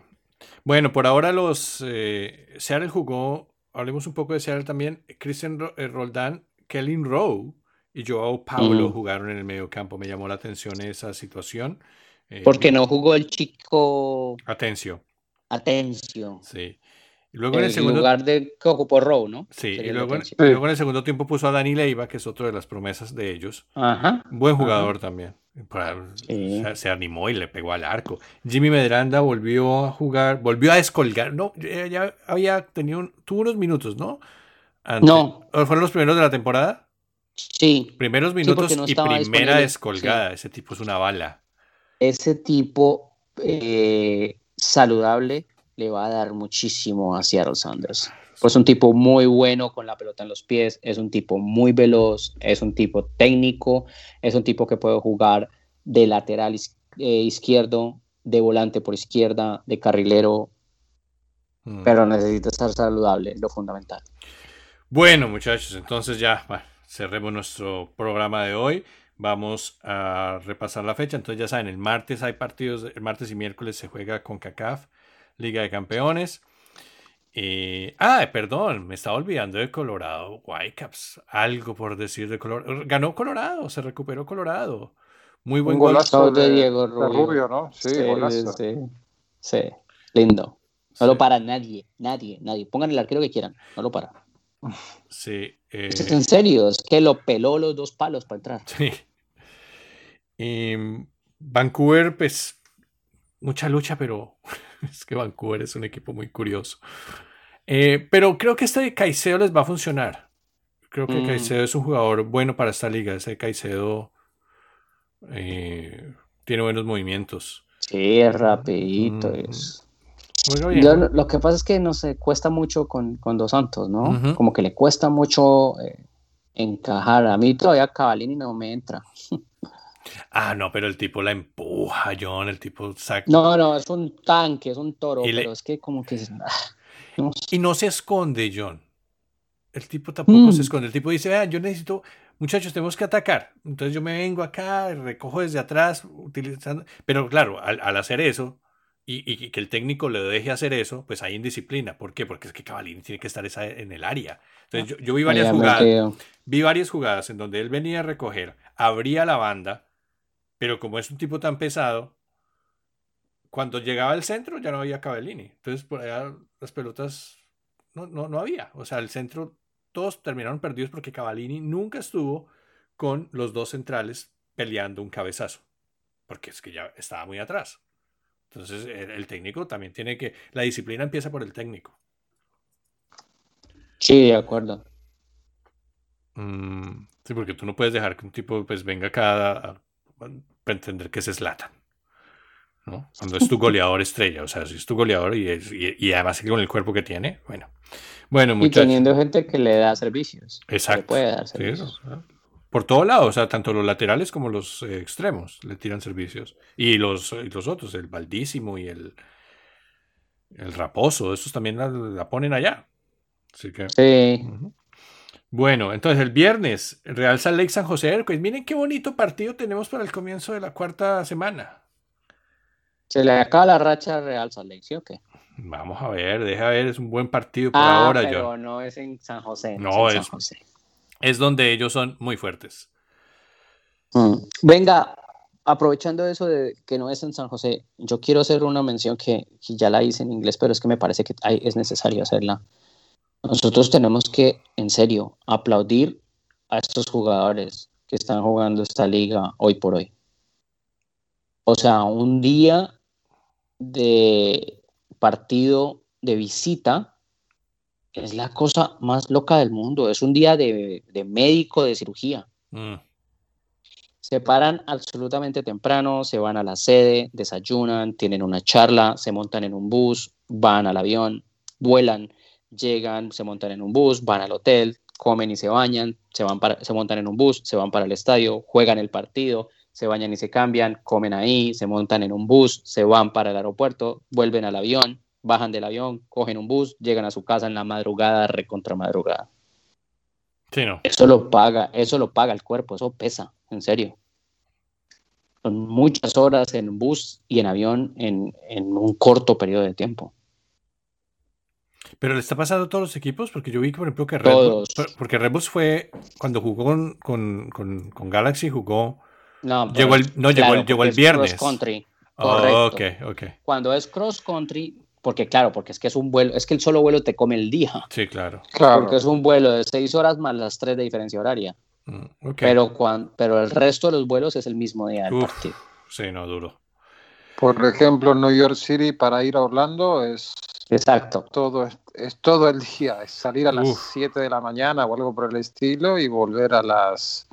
Bueno, por ahora los eh, Seattle jugó, hablemos un poco de Seattle también, Christian eh, Roldán, Kellen Rowe y Joao Paulo mm. jugaron en el medio campo. Me llamó la atención esa situación. Eh, Porque no jugó el chico... Atencio. Atencio. Sí. Y luego en el segundo... lugar de que ocupó Rowe, ¿no? Sí, y luego, en, y luego, en el segundo tiempo puso a Dani Leiva, que es otro de las promesas de ellos. Ajá. Buen jugador Ajá. también. Sí. Se, se, animó y le pegó al arco. Jimmy Medranda volvió a jugar, volvió a descolgar. No, ya había tenido, un, tuvo unos minutos, ¿no? Antes. No. ¿Fueron los primeros de la temporada? Sí. Primeros minutos sí, no y primera descolgada. Sí. Ese tipo es una bala. Ese tipo eh, saludable le va a dar muchísimo a Seattle Sanders. Pues es un tipo muy bueno con la pelota en los pies, es un tipo muy veloz, es un tipo técnico, es un tipo que puede jugar de lateral eh, izquierdo, de volante por izquierda, de carrilero, mm. pero necesita estar saludable, es lo fundamental. Bueno, muchachos, entonces ya bueno, cerremos nuestro programa de hoy. Vamos a repasar la fecha. Entonces ya saben, el martes hay partidos, el martes y miércoles se juega con CACAF. Liga de Campeones. Eh, ah, perdón, me estaba olvidando de Colorado. Whitecaps, algo por decir de Colorado. Ganó Colorado, se recuperó Colorado. Muy buen Un golazo de, de, Diego Rubio. De Rubio ¿no? Sí, sí, sí, sí, lindo. No sí. lo para nadie, nadie, nadie. Pongan el arquero que quieran, no lo para. Sí. Eh... Es en serio, es que lo peló los dos palos para entrar. Sí. Y Vancouver, pues, mucha lucha, pero <laughs> es que Vancouver es un equipo muy curioso. Eh, pero creo que este Caicedo les va a funcionar. Creo que mm. Caicedo es un jugador bueno para esta liga. Ese Caicedo eh, tiene buenos movimientos. Sí, es rapidito. Mm. Es... Yo, lo que pasa es que no se cuesta mucho con, con Dos Santos, ¿no? Uh -huh. Como que le cuesta mucho eh, encajar. A mí todavía Cavalini no me entra. <laughs> Ah, no, pero el tipo la empuja, John, el tipo saca. No, no, es un tanque, es un toro, le... pero es que como que... No y no se esconde, John. El tipo tampoco mm. se esconde. El tipo dice, vean, yo necesito, muchachos, tenemos que atacar. Entonces yo me vengo acá, recojo desde atrás, utilizando... Pero claro, al, al hacer eso, y, y, que el técnico le deje hacer eso, pues hay indisciplina. ¿Por qué? Porque es que Cavallini tiene que estar esa, en el área. Entonces yo, yo vi varias jugadas, vi varias jugadas en donde él venía a recoger, abría la banda, Pero como es un tipo tan pesado, cuando llegaba al centro ya no había Cavallini. Entonces por allá las pelotas no, no, no había. O sea, el centro, todos terminaron perdidos porque Cavallini nunca estuvo con los dos centrales peleando un cabezazo. Porque es que ya estaba muy atrás. Entonces el, técnico también tiene que... La disciplina empieza por el técnico. Sí, de acuerdo. Mm, sí, porque tú no puedes dejar que un tipo pues venga acá a, entender que se Slatan. ¿no? <laughs> Cuando es tu goleador estrella, o sea, si es tu goleador y, y, además con el cuerpo que tiene, bueno. Bueno, Y teniendo gente que le da servicios. Exacto. puede dar servicios por todo lado, o sea, tanto los laterales como los eh, extremos le tiran servicios. Y los, los otros, el Baldísimo y el, el Raposo, esos también la, ponen allá. Así que. Sí. Bueno, entonces el viernes, Real Salt Lake San José pues Miren qué bonito partido tenemos para el comienzo de la cuarta semana. Se le acaba la racha Real Salt Lake, ¿sí o qué? Vamos a ver, deja ver, es un buen partido por ah, ahora. Pero no es en San José. No, es, en San José es donde ellos son muy fuertes. Mm. Venga, aprovechando eso de que no es en San José, yo quiero hacer una mención que, ya la hice en inglés, pero es que me parece que es necesario hacerla. Nosotros tenemos que, en serio, aplaudir a estos jugadores que están jugando esta liga hoy por hoy. O sea, un día de partido de visita es la cosa más loca del mundo. Es un día de, médico, de cirugía. Mm. Se paran absolutamente temprano, se van a la sede, desayunan, tienen una charla, se montan en un bus, van al avión, vuelan, llegan, se montan en un bus, van al hotel, comen y se bañan, se, van para, se montan en un bus, se van para el estadio, juegan el partido, se bañan y se cambian, comen ahí, se montan en un bus, se van para el aeropuerto, vuelven al avión, bajan del avión, cogen un bus, llegan a su casa en la madrugada, recontra madrugada. Sí, no. Eso lo paga, eso lo paga el cuerpo, eso pesa, en serio. Son muchas horas en bus y en avión en, un corto periodo de tiempo. Pero le está pasando a todos los equipos, porque yo vi, por ejemplo, que Red Bull, porque Red fue, cuando jugó con, con, Galaxy, jugó... No, llegó el, no llegó, el viernes. Cross country. Oh, okay, okay. Cuando es cross country, porque claro, porque es que es un vuelo, es que el solo vuelo te come el día. Sí, claro. Porque es un vuelo de seis horas más las tres de diferencia horaria. Mm, pero, pero el resto de los vuelos es el mismo día del partido. Sí, no, duro. Por ejemplo, New York City para ir a Orlando es... Exacto. Todo es, todo el día, es salir a las 7 de la mañana o algo por el estilo y volver a las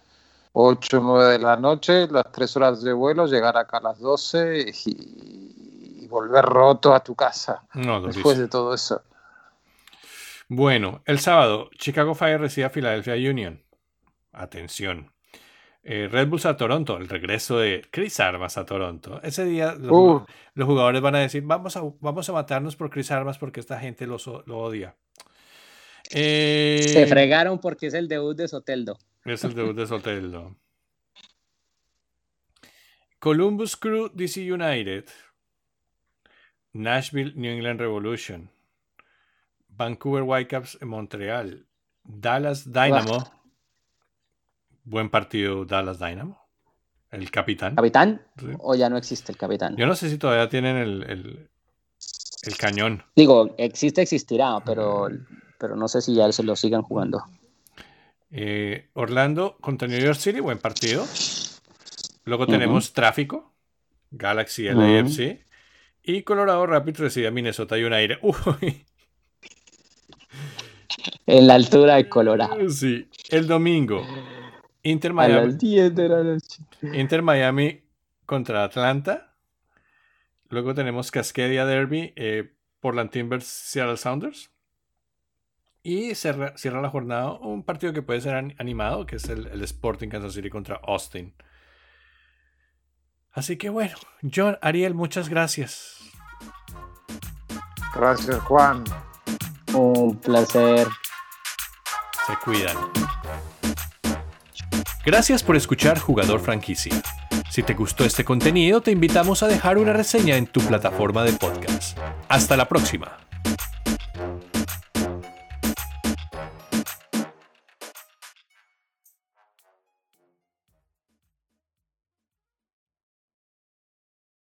8 o 9 de la noche, las 3 horas de vuelo, llegar acá a las 12 y, volver roto a tu casa después de todo eso. Bueno, el sábado, Chicago Fire recibe a Philadelphia Union. Atención. Eh, Red Bulls a Toronto, el regreso de Chris Armas a Toronto. Ese día los, uh. jugadores van a decir, vamos a, vamos a matarnos por Chris Armas porque esta gente lo, odia. Eh, Se fregaron porque es el debut de Soteldo. Es el debut de <laughs> Soteldo. Columbus Crew DC United Nashville New England Revolution, Vancouver Whitecaps en Montreal, Dallas Dynamo. Buen partido Dallas Dynamo. El capitán. ¿Capitán? ¿O ya no existe el capitán? Yo no sé si todavía tienen el, el, cañón. Digo, existe, existirá, pero, pero no sé si ya se lo sigan jugando. Eh, Orlando contra New York City, buen partido. Luego tenemos Tráfico, Galaxy LAFC. Y Colorado Rapids recibe a Minnesota United. <laughs> Uy. En la altura de Colorado. Sí. El domingo. Inter Miami. Inter Miami contra Atlanta. Luego tenemos Cascadia Derby, eh, Portland Timbers, Seattle Sounders. Y cierra, la jornada un partido que puede ser animado, que es el, el Sporting Kansas City contra Austin. Así que bueno, John, Ariel, muchas gracias. Gracias, Juan. Un placer. Se cuidan. Gracias por escuchar Jugador Franquicia. Si te gustó este contenido, te invitamos a dejar una reseña en tu plataforma de podcast. Hasta la próxima.